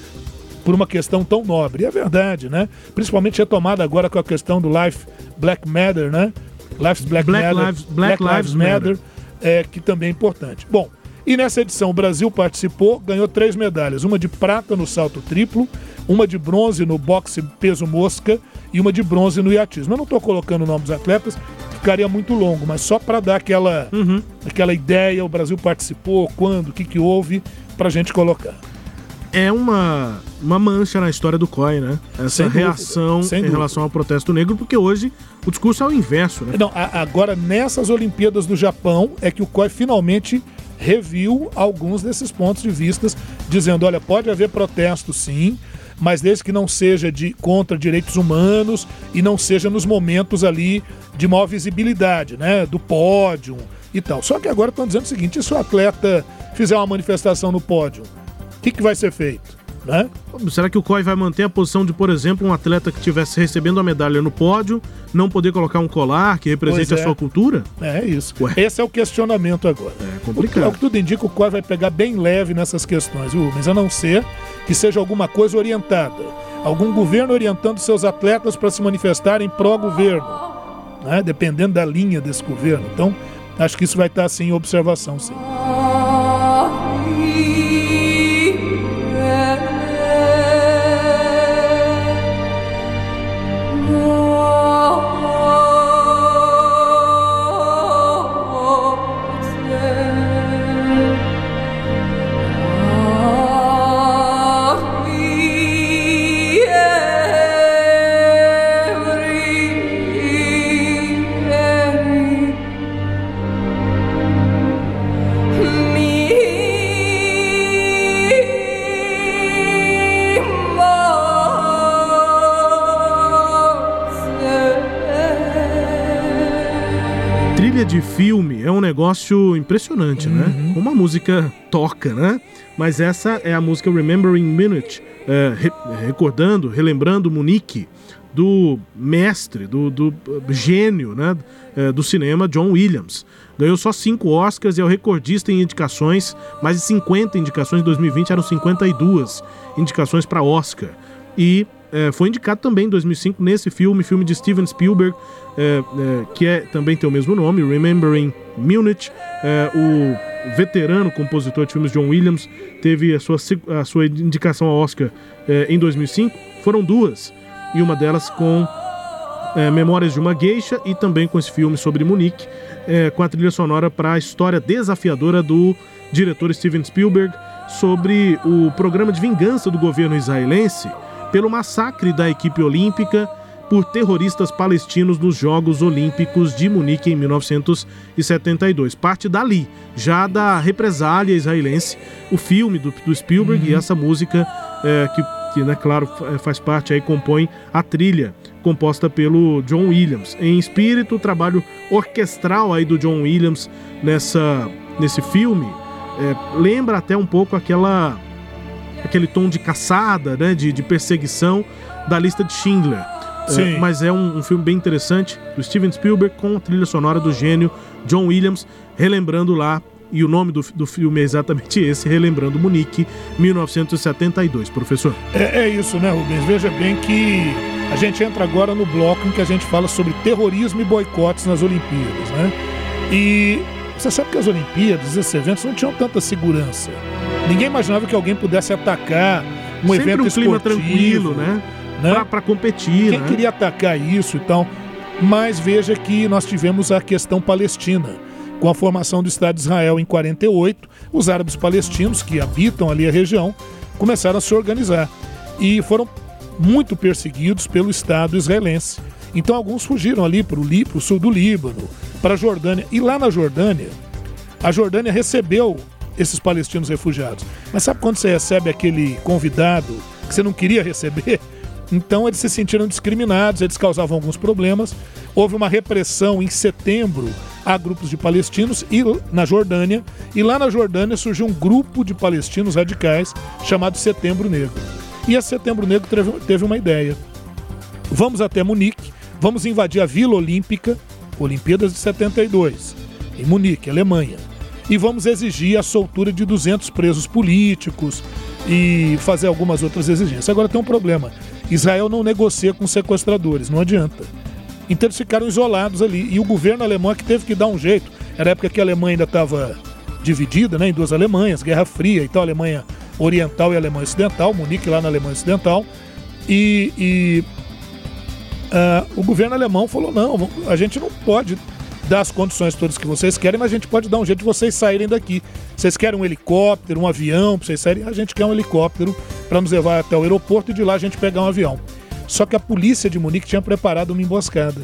por uma questão tão nobre. E é verdade, né? Principalmente retomada agora com a questão do Life Black Matter, né? Lives Black, Black Matter, Lives- Black Lives Matter. é, que também é importante. Bom, e nessa edição o Brasil participou, ganhou três medalhas: uma de prata no salto triplo, uma de bronze no boxe peso mosca e uma de bronze no iatismo. Eu não estou colocando o nome dos atletas, ficaria muito longo, mas só para dar aquela, Uhum. aquela ideia: o Brasil participou, quando, o que, que houve, para a gente colocar. É uma, uma mancha na história do COI, né? Essa Sem reação em dúvida. relação ao protesto negro, porque hoje o discurso é o inverso, né? Não, a- agora nessas Olimpíadas do Japão é que o COI finalmente reviu alguns desses pontos de vistas, dizendo, olha, pode haver protesto sim, mas desde que não seja de contra direitos humanos e não seja nos momentos ali de maior visibilidade, né, do pódio e tal. Só que agora estão dizendo o seguinte, se o atleta fizer uma manifestação no pódio, o que, que vai ser feito? Né? Será que o COI vai manter a posição de, por exemplo, um atleta que estivesse recebendo a medalha no pódio, não poder colocar um colar que represente Pois a é. sua cultura? É isso. Esse é o questionamento agora. É complicado. O que tudo indica, o COI vai pegar bem leve nessas questões, viu? Mas a não ser que seja alguma coisa orientada. Algum governo orientando seus atletas para se manifestarem pró-governo. Né? Dependendo da linha desse governo. Então, acho que isso vai estar assim em observação, sim. Negócio impressionante, né? Como a música toca, né? Mas essa é a música Remembering Minute, é, re- recordando, relembrando Munique, do mestre, do, do, uh, gênio né? é, do cinema, John Williams. Ganhou só cinco Oscars e é o recordista em indicações, mais de 50 indicações, em 2020 eram 52 indicações para Oscar. E é, foi indicado também em 2005 nesse filme, filme de Steven Spielberg, é, é, que é, também tem o mesmo nome, Remembering Munich. É, o veterano compositor de filmes John Williams teve a sua, a sua indicação ao Oscar é, em 2005. Foram duas, e uma delas com é, Memórias de uma Geisha e também com esse filme sobre Munique, com a trilha sonora para a história desafiadora do diretor Steven Spielberg sobre o programa de vingança do governo israelense pelo massacre da equipe olímpica por terroristas palestinos nos Jogos Olímpicos de Munique em 1972. Parte dali, já da represália israelense, o filme do, do Spielberg e essa música é, que, que, né, claro, fa- faz parte aí, compõe a trilha composta pelo John Williams. Em espírito, o trabalho orquestral aí do John Williams nessa, nesse filme é, lembra até um pouco aquela aquele tom de caçada, né, de, de perseguição da lista de Schindler. É, Sim. mas é um, um filme bem interessante do Steven Spielberg com a trilha sonora do gênio John Williams, relembrando lá, e o nome do, do filme é exatamente esse, relembrando Munique, 1972, professor. É, é isso, né, Rubens? Veja bem que a gente entra agora no bloco em que a gente fala sobre terrorismo e boicotes nas Olimpíadas, né? E você sabe que as Olimpíadas, esses eventos, não tinham tanta segurança. Ninguém imaginava que alguém pudesse atacar um Sempre evento um clima tranquilo, né? né? Pra competir, Quem né? queria atacar isso e tal. Mas veja que nós tivemos a questão palestina. Com a formação do Estado de Israel em 48, os árabes palestinos que habitam ali a região começaram a se organizar e foram muito perseguidos pelo Estado israelense. Então alguns fugiram ali para o sul do Líbano, para a Jordânia. E lá na Jordânia, a Jordânia recebeu esses palestinos refugiados. Mas sabe quando você recebe aquele convidado que você não queria receber? Então eles se sentiram discriminados, eles causavam alguns problemas. Houve uma repressão em setembro a grupos de palestinos e na Jordânia. E lá na Jordânia surgiu um grupo de palestinos radicais chamado Setembro Negro. E a Setembro Negro teve, teve uma ideia. Vamos até Munique, vamos invadir a Vila Olímpica, Olimpíadas de 72, em Munique, Alemanha. E vamos exigir a soltura de 200 presos políticos e fazer algumas outras exigências. Agora tem um problema. Israel não negocia com sequestradores, não adianta. Então eles ficaram isolados ali. E o governo alemão é que teve que dar um jeito. Era a época que a Alemanha ainda estava dividida né, em duas Alemanhas, Guerra Fria e tal, Alemanha Oriental e Alemanha Ocidental, Munique lá na Alemanha Ocidental. E, e ah, o governo alemão falou: não, a gente não pode dar as condições todas que vocês querem, mas a gente pode dar um jeito de vocês saírem daqui. Vocês querem um helicóptero, um avião para vocês saírem? A gente quer um helicóptero para nos levar até o aeroporto e de lá a gente pegar um avião. Só que a polícia de Munique tinha preparado uma emboscada.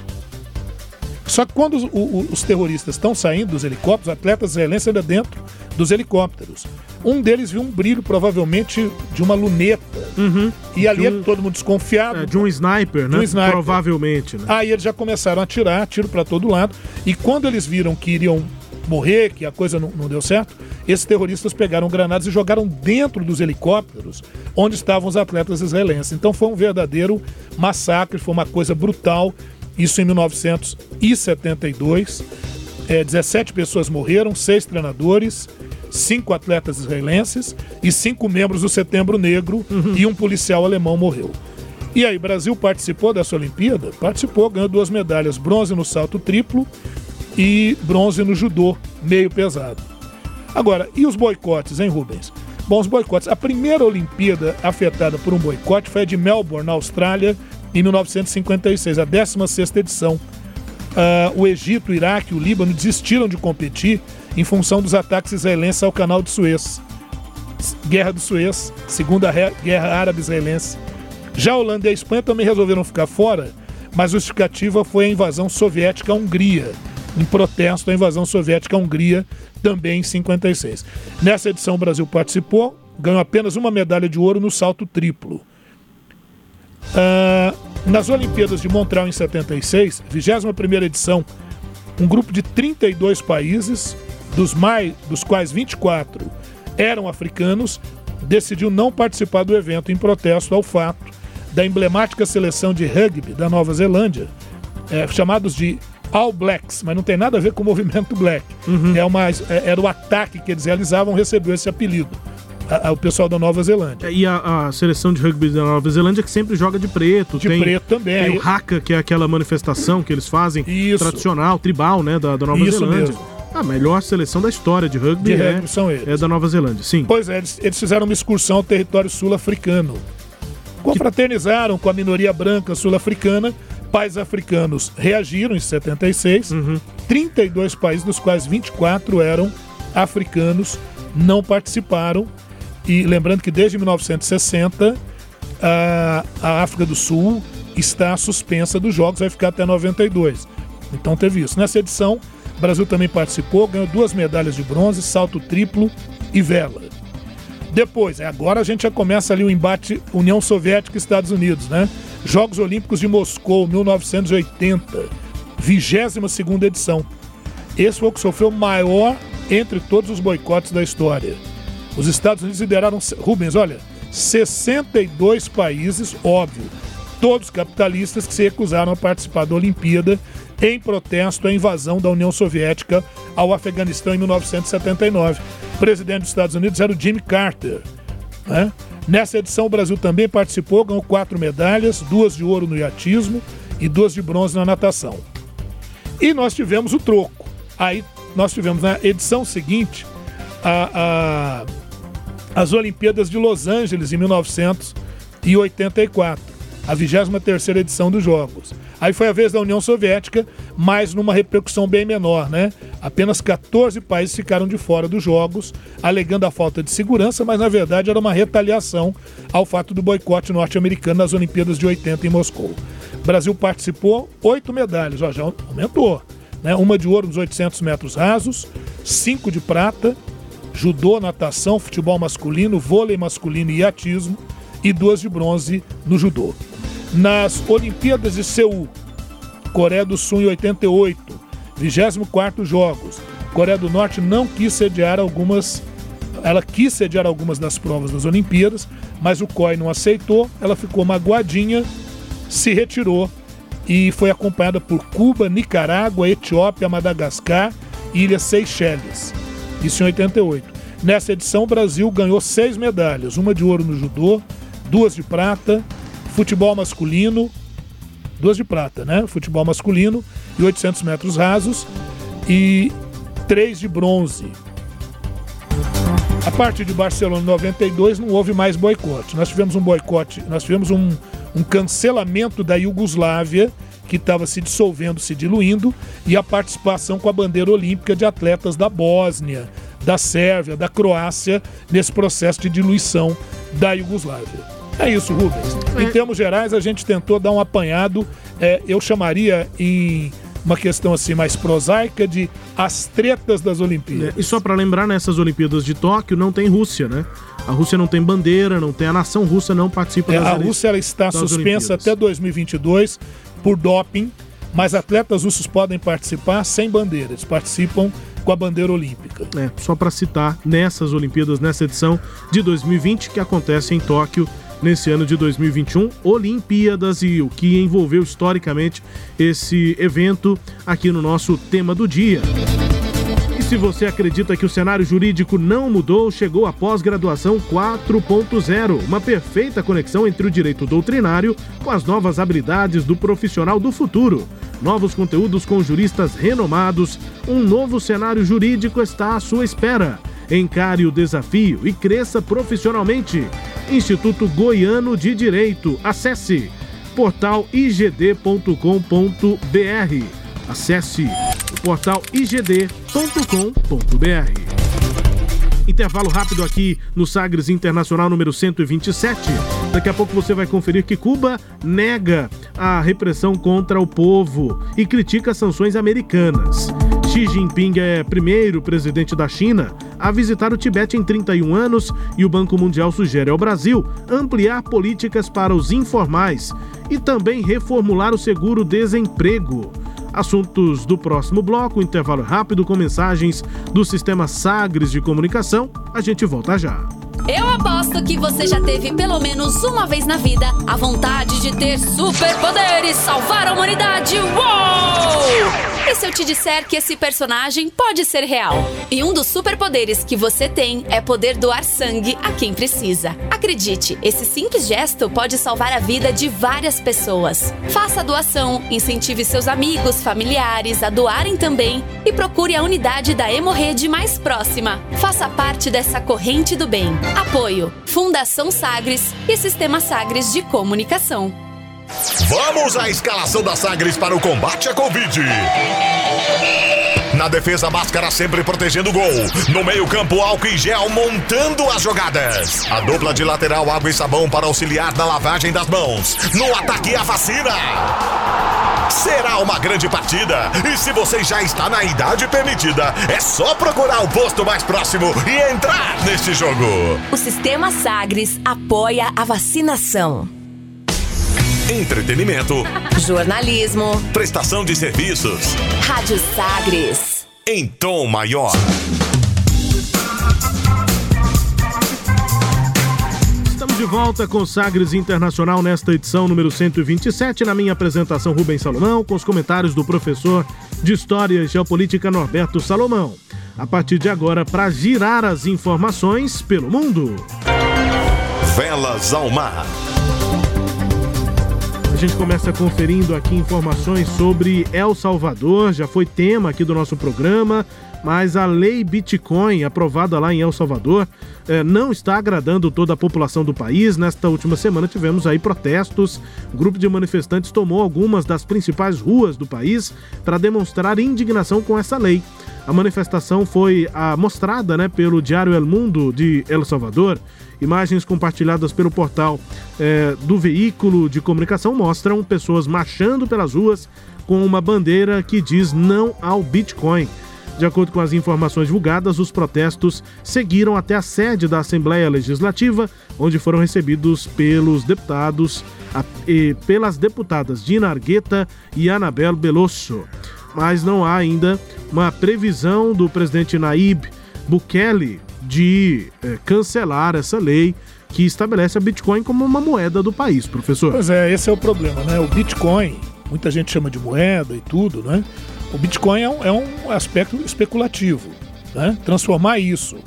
Só que quando os, o- os terroristas estão saindo dos helicópteros, atletas israelenses ainda dentro dos helicópteros. Um deles viu um brilho, provavelmente, de uma luneta. E ali um- todo mundo desconfiado. É, de um sniper, De né? um sniper. Provavelmente, né? Aí eles já começaram a atirar, tiro para todo lado. E quando eles viram que iriam morrer, que a coisa não, não deu certo, esses terroristas pegaram granadas e jogaram dentro dos helicópteros onde estavam os atletas israelenses. Então foi um verdadeiro massacre, foi uma coisa brutal. Isso em 1972. É, 17 pessoas morreram, seis treinadores, cinco atletas israelenses e cinco membros do Setembro Negro e um policial alemão morreu. E aí, Brasil participou dessa Olimpíada? Participou, ganhou duas medalhas: bronze no salto triplo e bronze no judô, meio pesado. Agora, e os boicotes, hein, Rubens? Bom, os boicotes. A primeira Olimpíada afetada por um boicote foi a de Melbourne, na Austrália, em 1956, a 16 edição. Ah, o Egito, o Iraque e o Líbano desistiram de competir em função dos ataques israelenses ao canal de Suez. Guerra do Suez, Segunda Guerra Árabe-Israelense. Já a Holanda e a Espanha também resolveram ficar fora, mas a justificativa foi a invasão soviética à Hungria, em protesto à invasão soviética à Hungria, também em 56. Nessa edição o Brasil participou, ganhou apenas uma medalha de ouro no salto triplo. Ah, nas Olimpíadas de Montreal em 76, 21ª edição, um grupo de 32 países, dos, mais, dos quais 24 eram africanos, decidiu não participar do evento em protesto ao fato da emblemática seleção de rugby da Nova Zelândia, é, chamados de All Blacks, mas não tem nada a ver com o movimento black. É uma, é- era o ataque que eles realizavam, recebeu esse apelido. a- a- o pessoal da Nova Zelândia. E a, a seleção de rugby da Nova Zelândia que sempre joga de preto. De tem, preto também. Tem o Haka, que é aquela manifestação que eles fazem, tradicional, tribal, né, da, da Nova Isso Zelândia. mesmo. A melhor seleção da história de rugby, De é, rugby são eles. é da Nova Zelândia, sim. Pois é, eles, eles fizeram uma excursão ao território sul-africano. Confraternizaram com a minoria branca sul-africana. Pais africanos reagiram em 76. 32 países, dos quais 24 eram africanos, não participaram. E lembrando que desde 1960, a, a África do Sul está suspensa dos Jogos, vai ficar até 92. Então teve isso. Nessa edição, o Brasil também participou, ganhou duas medalhas de bronze, salto triplo e vela. Depois, é, agora a gente já começa ali o embate União Soviética e Estados Unidos, né? Jogos Olímpicos de Moscou, 1980, 22 edição. Esse foi o que sofreu maior entre todos os boicotes da história. Os Estados Unidos lideraram, Rubens, olha, 62 países, óbvio, todos capitalistas que se recusaram a participar da Olimpíada em protesto à invasão da União Soviética ao Afeganistão em 1979. O presidente dos Estados Unidos era o Jimmy Carter. né? Nessa edição, o Brasil também participou, ganhou quatro medalhas, duas de ouro no iatismo e duas de bronze na natação. E nós tivemos o troco. Aí nós tivemos na edição seguinte a- a- as Olimpíadas de Los Angeles em 1984, a 23ª edição dos Jogos. Aí foi a vez da União Soviética, mas numa repercussão bem menor, né? Apenas 14 países ficaram de fora dos Jogos, alegando a falta de segurança, mas na verdade era uma retaliação ao fato do boicote norte-americano nas Olimpíadas de 80 em Moscou. O Brasil participou, oito medalhas, ó, já aumentou. Né? Uma de ouro nos 800 metros rasos, cinco de prata, judô, natação, futebol masculino, vôlei masculino e atismo, e duas de bronze no judô. Nas Olimpíadas de Seul, Coreia do Sul em 88, 24 Jogos. Coreia do Norte não quis sediar algumas. Ela quis sediar algumas das provas das Olimpíadas, mas o COI não aceitou. Ela ficou magoadinha, se retirou e foi acompanhada por Cuba, Nicarágua, Etiópia, Madagascar e Ilhas Seychelles. Isso em 88. Nessa edição, o Brasil ganhou seis medalhas: uma de ouro no judô, duas de prata, futebol masculino, duas de prata, né? Futebol masculino e 800 metros rasos e três de bronze. A partir de Barcelona em 92 não houve mais boicote. Nós tivemos um boicote, nós tivemos um, um cancelamento da Iugoslávia que estava se dissolvendo, se diluindo, e a participação com a bandeira olímpica de atletas da Bósnia, da Sérvia, da Croácia nesse processo de diluição da Iugoslávia. É isso, Rubens. Em termos gerais, a gente tentou dar um apanhado, é, eu chamaria em uma questão assim mais prosaica de as tretas das Olimpíadas. É, e só pra lembrar, nessas Olimpíadas de Tóquio não tem Rússia, né? A Rússia não tem bandeira, não tem a nação russa não participa É, das a Rússia ela está suspensa Olimpíadas. até 2022 por doping, mas atletas russos podem participar sem bandeira. Eles participam com a bandeira olímpica. É, só para citar, nessas Olimpíadas, nessa edição de 2020, que acontece em Tóquio nesse ano de 2021, Olimpíadas e o que envolveu historicamente esse evento aqui no nosso tema do dia. E se você acredita que o cenário jurídico não mudou, chegou a pós-graduação 4.0, uma perfeita conexão entre o direito doutrinário com as novas habilidades do profissional do futuro. Novos conteúdos com juristas renomados, um novo cenário jurídico está à sua espera. Encare o desafio e cresça profissionalmente. Instituto Goiano de Direito. Acesse portaligd.com.br. Acesse o portal igd.com.br. Intervalo rápido aqui no Sagres Internacional número 127. Daqui a pouco você vai conferir que Cuba nega a repressão contra o povo e critica sanções americanas. Xi Jinping é primeiro presidente da China a visitar o Tibete em 31 anos e o Banco Mundial sugere ao Brasil ampliar políticas para os informais e também reformular o seguro-desemprego. Assuntos do próximo bloco, intervalo rápido com mensagens do sistema Sagres de comunicação. A gente volta já. Eu aposto que você já teve pelo menos uma vez na vida a vontade de ter superpoderes, salvar a humanidade. Uou! E se eu te disser que esse personagem pode ser real? E um dos superpoderes que você tem é poder doar sangue a quem precisa. Acredite, esse simples gesto pode salvar a vida de várias pessoas. Faça a doação, incentive seus amigos, familiares a doarem também e procure a unidade da Hemorrede mais próxima. Faça parte dessa corrente do bem. Apoio: Fundação Sagres e Sistema Sagres de Comunicação. Vamos à escalação da Sagres para o combate à Covid. Na defesa, Máscara sempre protegendo o gol. No meio-campo, álcool e gel montando as jogadas. A dupla de lateral, água e sabão para auxiliar na lavagem das mãos. No ataque, a vacina. Será uma grande partida. E se você já está na idade permitida, é só procurar o posto mais próximo e entrar neste jogo. O Sistema Sagres apoia a vacinação. Entretenimento, Jornalismo. prestação de serviços Rádio Sagres. em tom maior. Estamos de volta com Sagres Internacional nesta edição número 127. Na minha apresentação, Rubens Salomão, com os comentários do professor de História e Geopolítica Norberto Salomão. A partir de agora, para girar as informações pelo mundo. Velas ao mar. Gente começa conferindo aqui informações sobre El Salvador, já foi tema aqui do nosso programa, mas a lei Bitcoin, aprovada lá em El Salvador, eh, não está agradando toda a população do país. Nesta última semana tivemos aí protestos. Um grupo de manifestantes tomou algumas das principais ruas do país para demonstrar indignação com essa lei. A manifestação foi ah, mostrada né, pelo Diário El Mundo de El Salvador. Imagens compartilhadas pelo portal eh, do veículo de comunicação mostram pessoas marchando pelas ruas com uma bandeira que diz não ao Bitcoin. De acordo com as informações divulgadas, os protestos seguiram até a sede da Assembleia Legislativa, onde foram recebidos pelos deputados e pelas deputadas Dina Argueta e Anabel Belosso. Mas não há ainda uma previsão do presidente Naib Bukele de eh, cancelar essa lei que estabelece a Bitcoin como uma moeda do país, professor. Pois é, esse é o problema, né? O Bitcoin, muita gente chama de moeda e tudo, né? O Bitcoin é um, é um aspecto especulativo, né? Transformar isso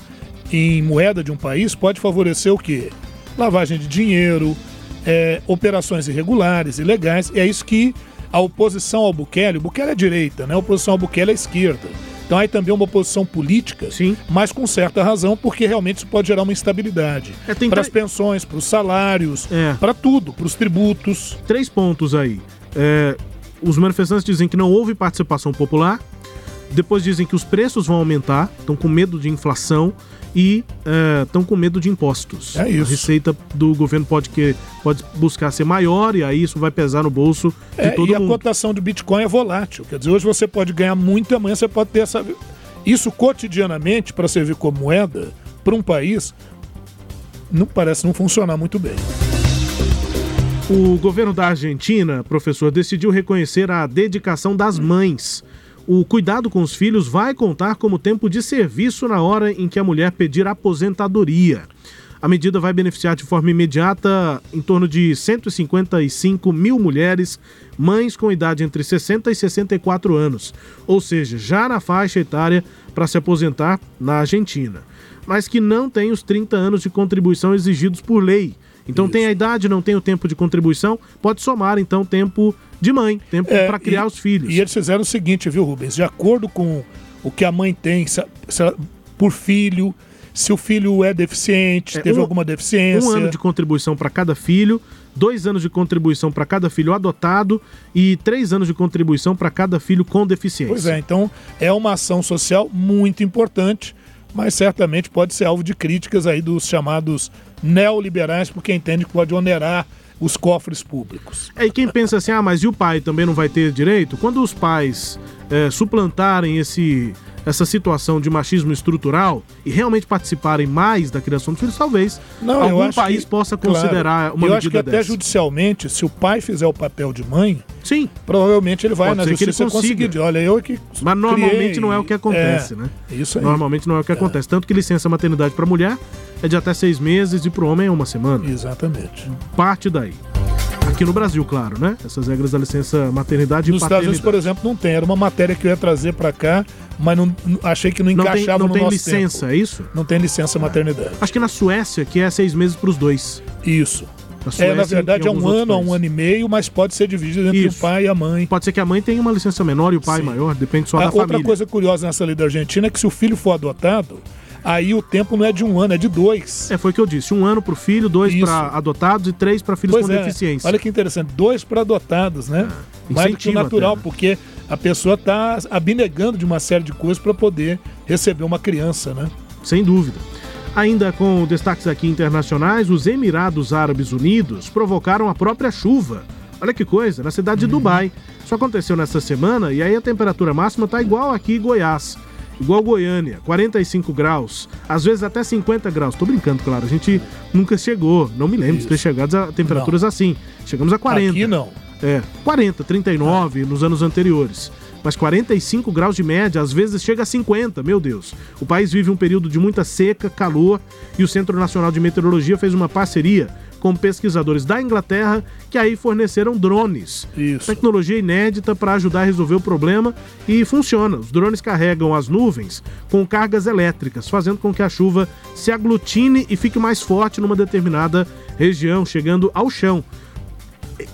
em moeda de um país pode favorecer o quê? Lavagem de dinheiro, é, operações irregulares, ilegais, e é isso que a oposição ao Bukele, o Bukele é direita, né? A oposição ao Bukele é esquerda. Então aí também é uma oposição política, Sim. mas com certa razão, porque realmente isso pode gerar uma instabilidade. É, para as pensões, para os salários, É. para tudo, para os tributos. três pontos aí. É, os manifestantes dizem que não houve participação popular, depois dizem que os preços vão aumentar, estão com medo de inflação e estão com medo de impostos. É isso. A receita do governo pode, que, pode buscar ser maior e aí isso vai pesar no bolso de É, todo e a mundo. cotação do Bitcoin é volátil. Quer dizer, hoje você pode ganhar muito e amanhã você pode ter essa. Isso cotidianamente para servir como moeda para um país não parece não funcionar muito bem. O governo da Argentina, professor, decidiu reconhecer a dedicação das mães. O cuidado com os filhos vai contar como tempo de serviço na hora em que a mulher pedir aposentadoria. A medida vai beneficiar de forma imediata em torno de 155 mil mulheres, mães com idade entre 60 e 64 anos, ou seja, já na faixa etária para se aposentar na Argentina, mas que não têm os 30 anos de contribuição exigidos por lei. Então tem a idade, não tem o tempo de contribuição, pode somar então tempo de mãe, tempo É, para criar e- os filhos. E eles fizeram o seguinte, viu, Rubens? De acordo com o que a mãe tem se- se por filho, se o filho é deficiente, É, teve um- alguma deficiência. Um ano de contribuição para cada filho, dois anos de contribuição para cada filho adotado e três anos de contribuição para cada filho com deficiência. Pois é, então é uma ação social muito importante, mas certamente pode ser alvo de críticas aí dos chamados neoliberais, porque entende que pode onerar os cofres públicos. É, e quem pensa assim, ah, mas e o pai também não vai ter direito? Quando os pais é, suplantarem esse, essa situação de machismo estrutural e realmente participarem mais da criação dos filhos, talvez Não, algum país que- possa claro, considerar uma eu medida acho que até dessa. judicialmente, se o pai fizer o papel de mãe, sim, provavelmente ele vai Pode na que justiça consiga. conseguir. Olha, eu que Mas normalmente não é o que acontece, É, né? Isso aí. Normalmente não é o que acontece. Tanto que licença maternidade para mulher é de até seis meses e para o homem é uma semana. Exatamente. Parte daí. Aqui no Brasil, claro, né? Essas regras da licença maternidade Nos e Estados Unidos, paternidade. por exemplo, não tem. Era uma matéria que eu ia trazer pra cá, mas não, achei que não Não tem, encaixava não no tem licença, tempo. é isso? Não tem licença maternidade. Acho que na Suécia, que é seis meses para os dois. Isso. Na É, Suécia na e verdade, é um ano a um ano e meio, mas pode ser dividido entre Isso. o pai e a mãe. Pode ser que a mãe tenha uma licença menor e o pai Sim. maior, depende só Ah, da outra família. coisa curiosa nessa lei da Argentina é que se o filho for adotado, aí o tempo não é de um ano, é de dois. É, foi o que eu disse. Um ano para o filho, dois para adotados e três para filhos Pois com é, deficiência. Olha que interessante, dois para adotados, né? Mais do que natural, até, né? porque a pessoa está abnegando de uma série de coisas para poder receber uma criança, né? Sem dúvida. Ainda com destaques aqui internacionais, os Emirados Árabes Unidos provocaram a própria chuva. Olha que coisa, na cidade de Dubai. Isso aconteceu nessa semana e aí a temperatura máxima tá igual aqui em Goiás. Igual Goiânia, 45 graus, às vezes até 50 graus. Tô brincando, claro, a gente nunca chegou, não me lembro de ter chegado a temperaturas assim. Chegamos a 40. Aqui não. É, 40, 39 nos anos anteriores. Mas 45 graus de média, às vezes chega a 50, meu Deus. O país vive um período de muita seca, calor, e o Centro Nacional de Meteorologia fez uma parceria com pesquisadores da Inglaterra que aí forneceram drones. Isso. Tecnologia inédita para ajudar a resolver o problema e funciona. Os drones carregam as nuvens com cargas elétricas, fazendo com que a chuva se aglutine e fique mais forte numa determinada região, chegando ao chão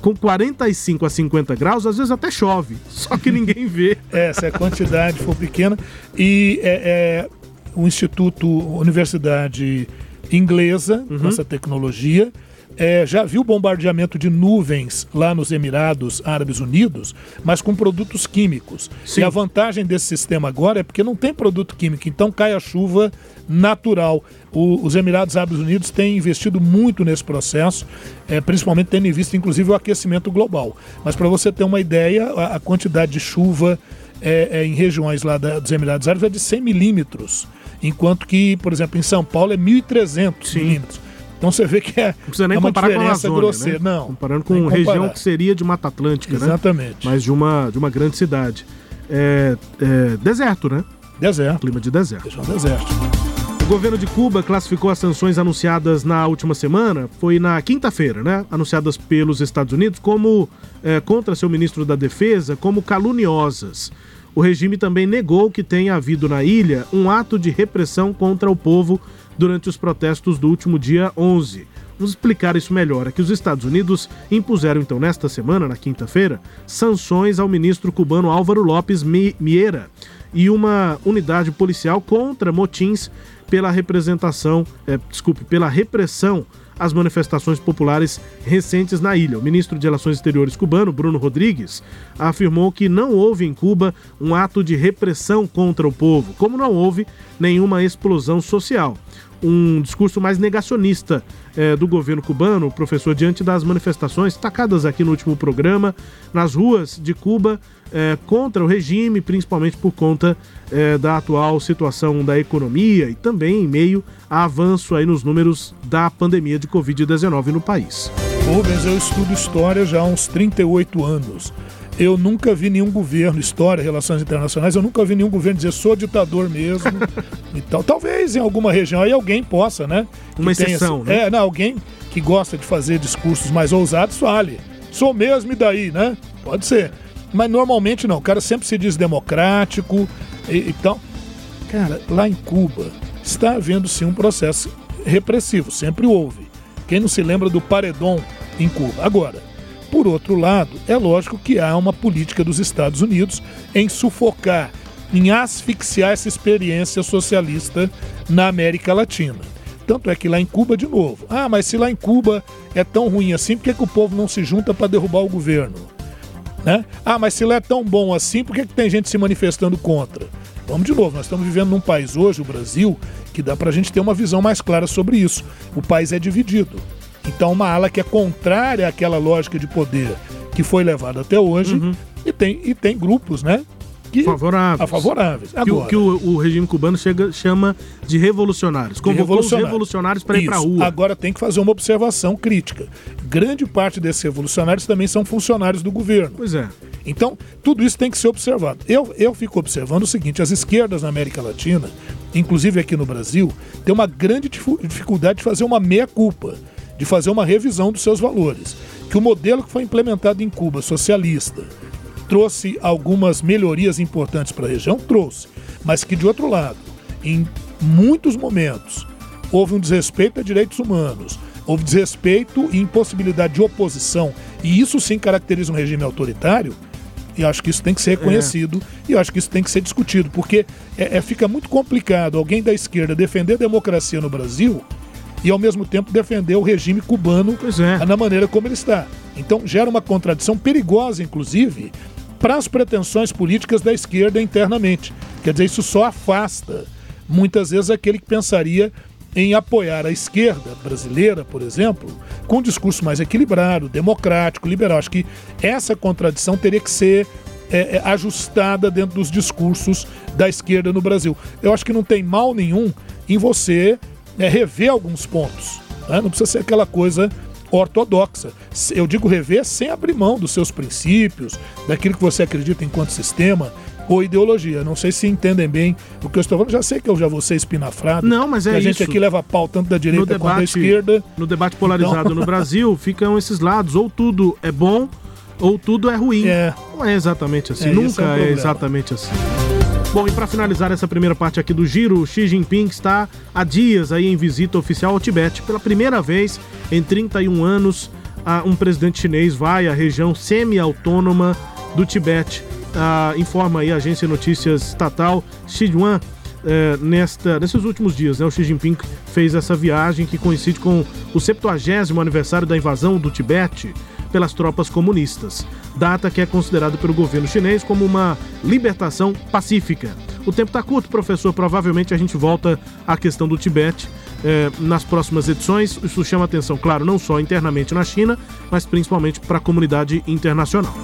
com 45 a 50 graus, às vezes até chove, só que ninguém vê. É, se a quantidade for pequena. E é, é, o Instituto, Universidade Inglesa, Uhum. essa tecnologia, é, já viu bombardeamento de nuvens lá nos Emirados Árabes Unidos, mas com produtos químicos. E a vantagem desse sistema agora é porque não tem produto químico, então cai a chuva natural. O- os Emirados Árabes Unidos têm investido muito nesse processo, é, principalmente tendo em vista, inclusive, o aquecimento global. Mas para você ter uma ideia, a, a quantidade de chuva é, é, em regiões lá da- dos Emirados Árabes é de 100 milímetros, enquanto que, por exemplo, em São Paulo é 1.300 milímetros. Então você vê que é, Não precisa nem é uma comparar com a diferença Amazônia, grosseira. né? Não, Comparando com região que seria de Mata Atlântica, né? Exatamente. Mas de uma, de uma grande cidade. É, é, deserto, né? Deserto. Clima de deserto. Deserto. O governo de Cuba classificou as sanções anunciadas na última semana, foi na quinta-feira, né? Anunciadas pelos Estados Unidos como é, contra seu ministro da Defesa como caluniosas. O regime também negou que tenha havido na ilha um ato de repressão contra o povo durante os protestos do último dia 11. Vamos explicar isso melhor. É que os Estados Unidos impuseram, então, nesta semana, na quinta-feira, sanções ao ministro cubano Álvaro Lopes Mi- Miera e uma unidade policial contra motins pela representação, é, desculpe, pela repressão às manifestações populares recentes na ilha. O ministro de Relações Exteriores cubano, Bruno Rodrigues, afirmou que não houve em Cuba um ato de repressão contra o povo, como não houve nenhuma explosão social. Um discurso mais negacionista eh, do governo cubano, professor, diante das manifestações destacadas aqui no último programa, nas ruas de Cuba, eh, contra o regime, principalmente por conta eh, da atual situação da economia e também em meio a avanço aí nos números da pandemia de Covid-19 no país. Rubens, eu estudo história já há uns 38 anos. Eu nunca vi nenhum governo, história, relações internacionais, eu nunca vi nenhum governo dizer sou ditador mesmo e tal. Talvez em alguma região aí alguém possa, né? Uma exceção, esse- né? É, não, alguém que gosta de fazer discursos mais ousados fale. Sou mesmo e daí, né? Pode ser. Mas normalmente não. O cara sempre se diz democrático e, e tal. Cara, lá em Cuba está havendo sim um processo repressivo, sempre houve. Quem não se lembra do paredão em Cuba? Agora, por outro lado, é lógico que há uma política dos Estados Unidos em sufocar, em asfixiar essa experiência socialista na América Latina. Tanto é que lá em Cuba, de novo, ah, mas se lá em Cuba é tão ruim assim, por que, que o povo não se junta para derrubar o governo? Né? Ah, mas se lá é tão bom assim, por que, que tem gente se manifestando contra? Vamos de novo, nós estamos vivendo num país hoje, o Brasil, que dá para a gente ter uma visão mais clara sobre isso. O país é dividido. Então, uma ala que é contrária àquela lógica de poder que foi levada até hoje, e, tem, e tem grupos, né? Que, Favoráveis. a favoráveis. Que, o- Agora, que o, o regime cubano chega, chama de revolucionários. de Convocou os revolucionários para ir para a rua. Agora tem que fazer uma observação crítica. Grande parte desses revolucionários também são funcionários do governo. Pois é. Então, tudo isso tem que ser observado. Eu, eu fico observando o seguinte: as esquerdas na América Latina, inclusive aqui no Brasil, têm uma grande dificuldade de fazer uma meia-culpa, de fazer uma revisão dos seus valores. Que o modelo que foi implementado em Cuba, socialista, trouxe algumas melhorias importantes para a região? Trouxe. Mas que, de outro lado, em muitos momentos, houve um desrespeito a direitos humanos, houve desrespeito e impossibilidade de oposição, e isso sim caracteriza um regime autoritário. E eu acho que isso tem que ser reconhecido e eu acho que isso tem que ser discutido, porque é- é- fica muito complicado alguém da esquerda defender a democracia no Brasil e ao mesmo tempo defender o regime cubano é. na maneira como ele está. Então gera uma contradição perigosa, inclusive, para as pretensões políticas da esquerda internamente. Quer dizer, isso só afasta muitas vezes aquele que pensaria em apoiar a esquerda brasileira, por exemplo, com um discurso mais equilibrado, democrático, liberal. Acho que essa contradição teria que ser é, é, ajustada dentro dos discursos da esquerda no Brasil. Eu acho que não tem mal nenhum em você é, rever alguns pontos. né? Não precisa ser aquela coisa ortodoxa. Eu digo rever sem abrir mão dos seus princípios, daquilo que você acredita enquanto sistema ou ideologia. Não sei se entendem bem o que eu estou falando. Já sei que eu já vou ser espinafrado. Não, mas é que a gente isso. aqui leva pau tanto da direita quanto da debate, esquerda. no debate polarizado Então- no Brasil, ficam esses lados. Ou tudo é bom, ou tudo é ruim. Não é exatamente assim. É, esse Nunca é é, exatamente assim. Bom, e para finalizar essa primeira parte aqui do giro, Xi Jinping está há dias aí em visita oficial ao Tibete. Pela primeira vez em 31 anos, ah, um presidente chinês vai à região semi-autônoma do Tibete. Ah, informa aí a agência de notícias estatal Xinhuan eh, nesta, nesses últimos dias. Né, o Xi Jinping fez essa viagem que coincide com o 70 aniversário da invasão do Tibete pelas tropas comunistas, data que é considerada pelo governo chinês como uma libertação pacífica. O tempo está curto, professor, provavelmente a gente volta à questão do Tibete eh, nas próximas edições. Isso chama atenção, claro, não só internamente na China, mas principalmente para a comunidade internacional.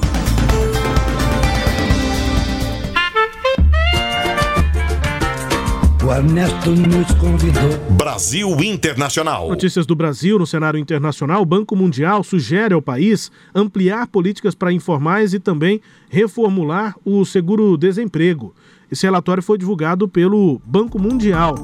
O Ernesto nos convidou. Brasil Internacional. Notícias do Brasil no cenário internacional. O Banco Mundial sugere ao país ampliar políticas para informais e também reformular o seguro-desemprego. Esse relatório foi divulgado pelo Banco Mundial.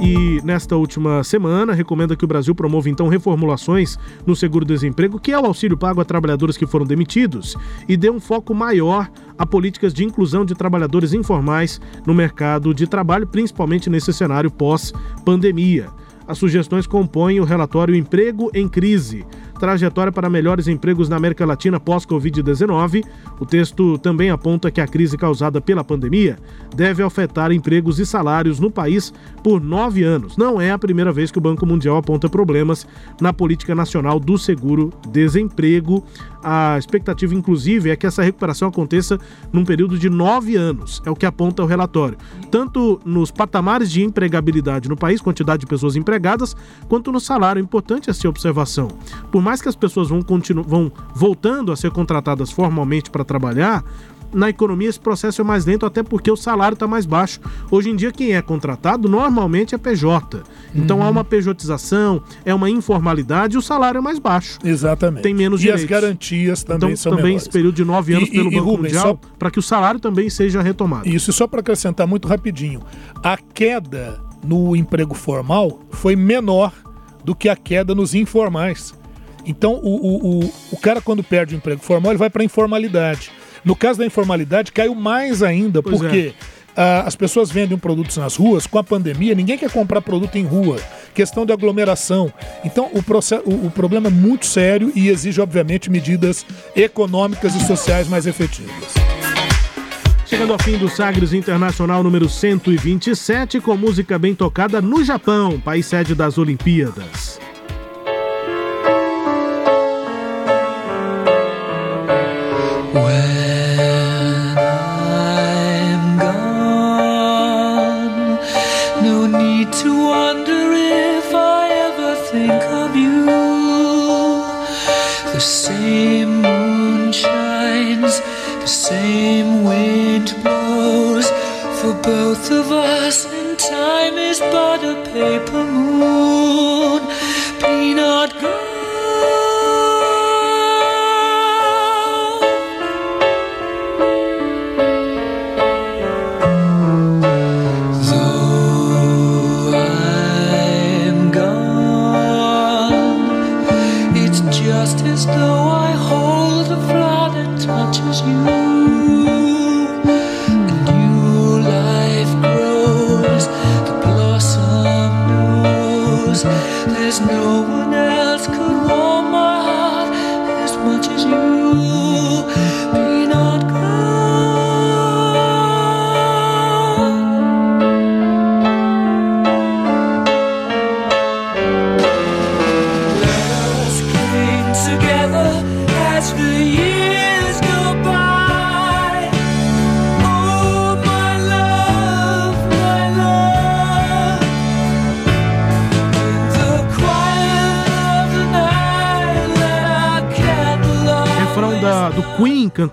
E nesta última semana, recomenda que o Brasil promova então reformulações no seguro-desemprego, que é o auxílio pago a trabalhadores que foram demitidos, e dê um foco maior a políticas de inclusão de trabalhadores informais no mercado de trabalho, principalmente nesse cenário pós-pandemia. As sugestões compõem o relatório Emprego em Crise, trajetória para melhores empregos na América Latina pós-Covid-19. O texto também aponta que a crise causada pela pandemia deve afetar empregos e salários no país por nove anos. Não é a primeira vez que o Banco Mundial aponta problemas na política nacional do seguro-desemprego. A expectativa, inclusive, é que essa recuperação aconteça num período de nove anos, é o que aponta o relatório. Tanto nos patamares de empregabilidade no país, quantidade de pessoas empregadas, quanto no salário. É importante essa observação. Por mais que as pessoas vão, continu vão voltando a ser contratadas formalmente para trabalhar, na economia esse processo é mais lento, até porque o salário está mais baixo. Hoje em dia, quem é contratado normalmente é PJ. Então Uhum. há uma pejotização, é uma informalidade e o salário é mais baixo. Exatamente. Tem menos E as direitos. garantias também então, são também menores. esse período de nove anos E- pelo e- e, Banco Rubens, Mundial, só- para que o salário também seja retomado. Isso, e só para acrescentar muito rapidinho, a queda no emprego formal foi menor do que a queda nos informais. Então, o, o, o, o cara, quando perde o emprego formal, ele vai para a informalidade. No caso da informalidade, caiu mais ainda, Pois porque ah, as pessoas vendem produtos nas ruas, com a pandemia, ninguém quer comprar produto em rua. Questão de aglomeração. Então, o, processo, o, o problema é muito sério e exige, obviamente, medidas econômicas e sociais mais efetivas. Chegando ao fim do Sagres Internacional número 127, com música bem tocada no Japão, país sede das Olimpíadas. Both of us, and time is but a paper moon.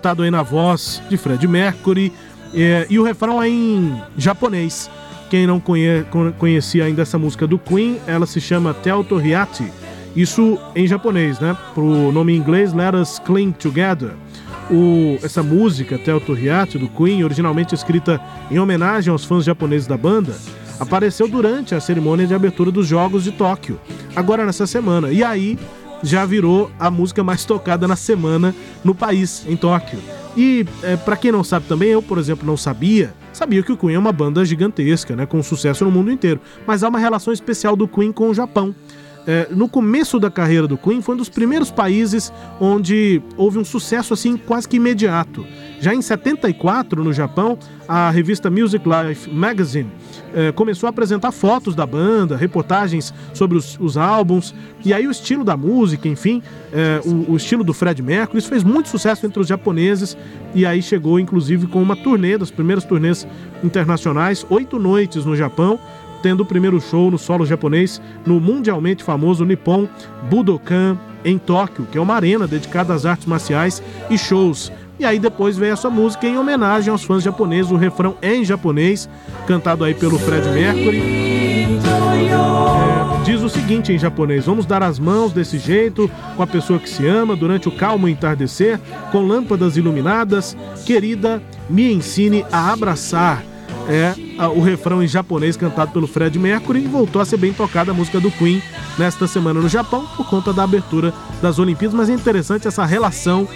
Cantado aí na voz de Fred Mercury, é, e o refrão é em japonês. Quem não conhe conhecia ainda essa música do Queen, ela se chama Tel Toriati. Isso em japonês, né? Pro nome em inglês, Let Us Cling Together. O, essa música, Tel Toriati, do Queen, originalmente escrita em homenagem aos fãs japoneses da banda, apareceu durante a cerimônia de abertura dos Jogos de Tóquio, agora nessa semana. E aí já virou a música mais tocada na semana no país, em Tóquio. E é, para quem não sabe também, eu, por exemplo, não sabia, sabia que o Queen é uma banda gigantesca, né, com sucesso no mundo inteiro, mas há uma relação especial do Queen com o Japão. É, no começo da carreira do Queen, foi um dos primeiros países onde houve um sucesso assim quase que imediato. Já em 74, no Japão, a revista Music Life Magazine eh, começou a apresentar fotos da banda, reportagens sobre os, os, álbuns, e aí o estilo da música, enfim, eh, o, o, estilo do Fred Mercury, isso fez muito sucesso entre os japoneses, e aí chegou inclusive com uma turnê, das primeiras turnês internacionais, oito noites no Japão, tendo o primeiro show no solo japonês no mundialmente famoso Nippon Budokan em Tóquio, que é uma arena dedicada às artes marciais e shows. E aí depois vem essa música em homenagem aos fãs japoneses, o refrão é em japonês, cantado aí pelo Fred Mercury. É, diz o seguinte em japonês: Vamos dar as mãos desse jeito, com a pessoa que se ama, durante o calmo entardecer, com lâmpadas iluminadas. Querida, me ensine a abraçar. É o refrão em japonês cantado pelo Fred Mercury e voltou a ser bem tocada a música do Queen nesta semana no Japão por conta da abertura das Olimpíadas. Mas é interessante essa relação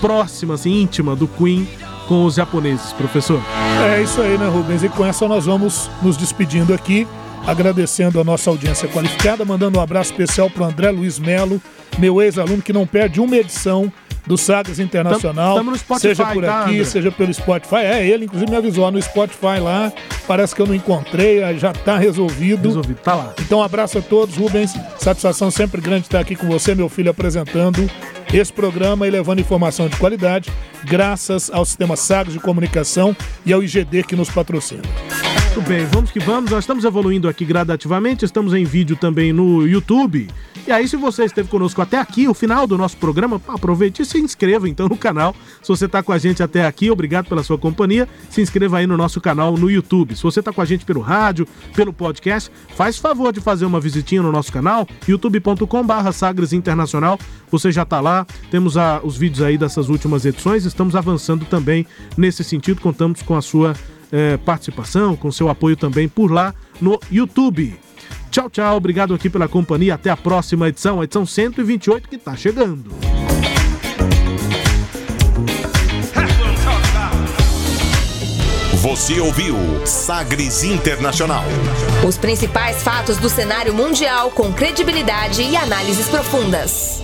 próxima, assim, íntima do Queen com os japoneses, professor. É isso aí, né, Rubens? E com essa nós vamos nos despedindo aqui, agradecendo a nossa audiência qualificada, mandando um abraço especial para André Luiz Melo, meu ex-aluno que não perde uma edição do Sagres Internacional. Estamos no Spotify, seja por tá, aqui, André? seja pelo Spotify. É, ele inclusive me avisou no Spotify lá. Parece que eu não encontrei, já está resolvido. Resolvido, tá lá. Então, um abraço a todos, Rubens. Satisfação sempre grande estar aqui com você, meu filho, apresentando esse programa e levando informação de qualidade, graças ao sistema Sagres de Comunicação e ao IGD que nos patrocina. Muito bem, vamos que vamos. Nós estamos evoluindo aqui gradativamente, estamos em vídeo também no YouTube. E aí, se você esteve conosco até aqui, o final do nosso programa, aproveite e se inscreva então no canal. Se você está com a gente até aqui, obrigado pela sua companhia. Se inscreva aí no nosso canal no YouTube. Se você está com a gente pelo rádio, pelo podcast, faz favor de fazer uma visitinha no nosso canal, youtube.com/barra Sagres Internacional. Você já está lá, temos a, os vídeos aí dessas últimas edições, estamos avançando também nesse sentido. Contamos com a sua eh, participação, com seu apoio também por lá no YouTube. Tchau, tchau. Obrigado aqui pela companhia. Até a próxima edição, a edição 128 que está chegando. Você ouviu Sagres Internacional. Os principais fatos do cenário mundial com credibilidade e análises profundas.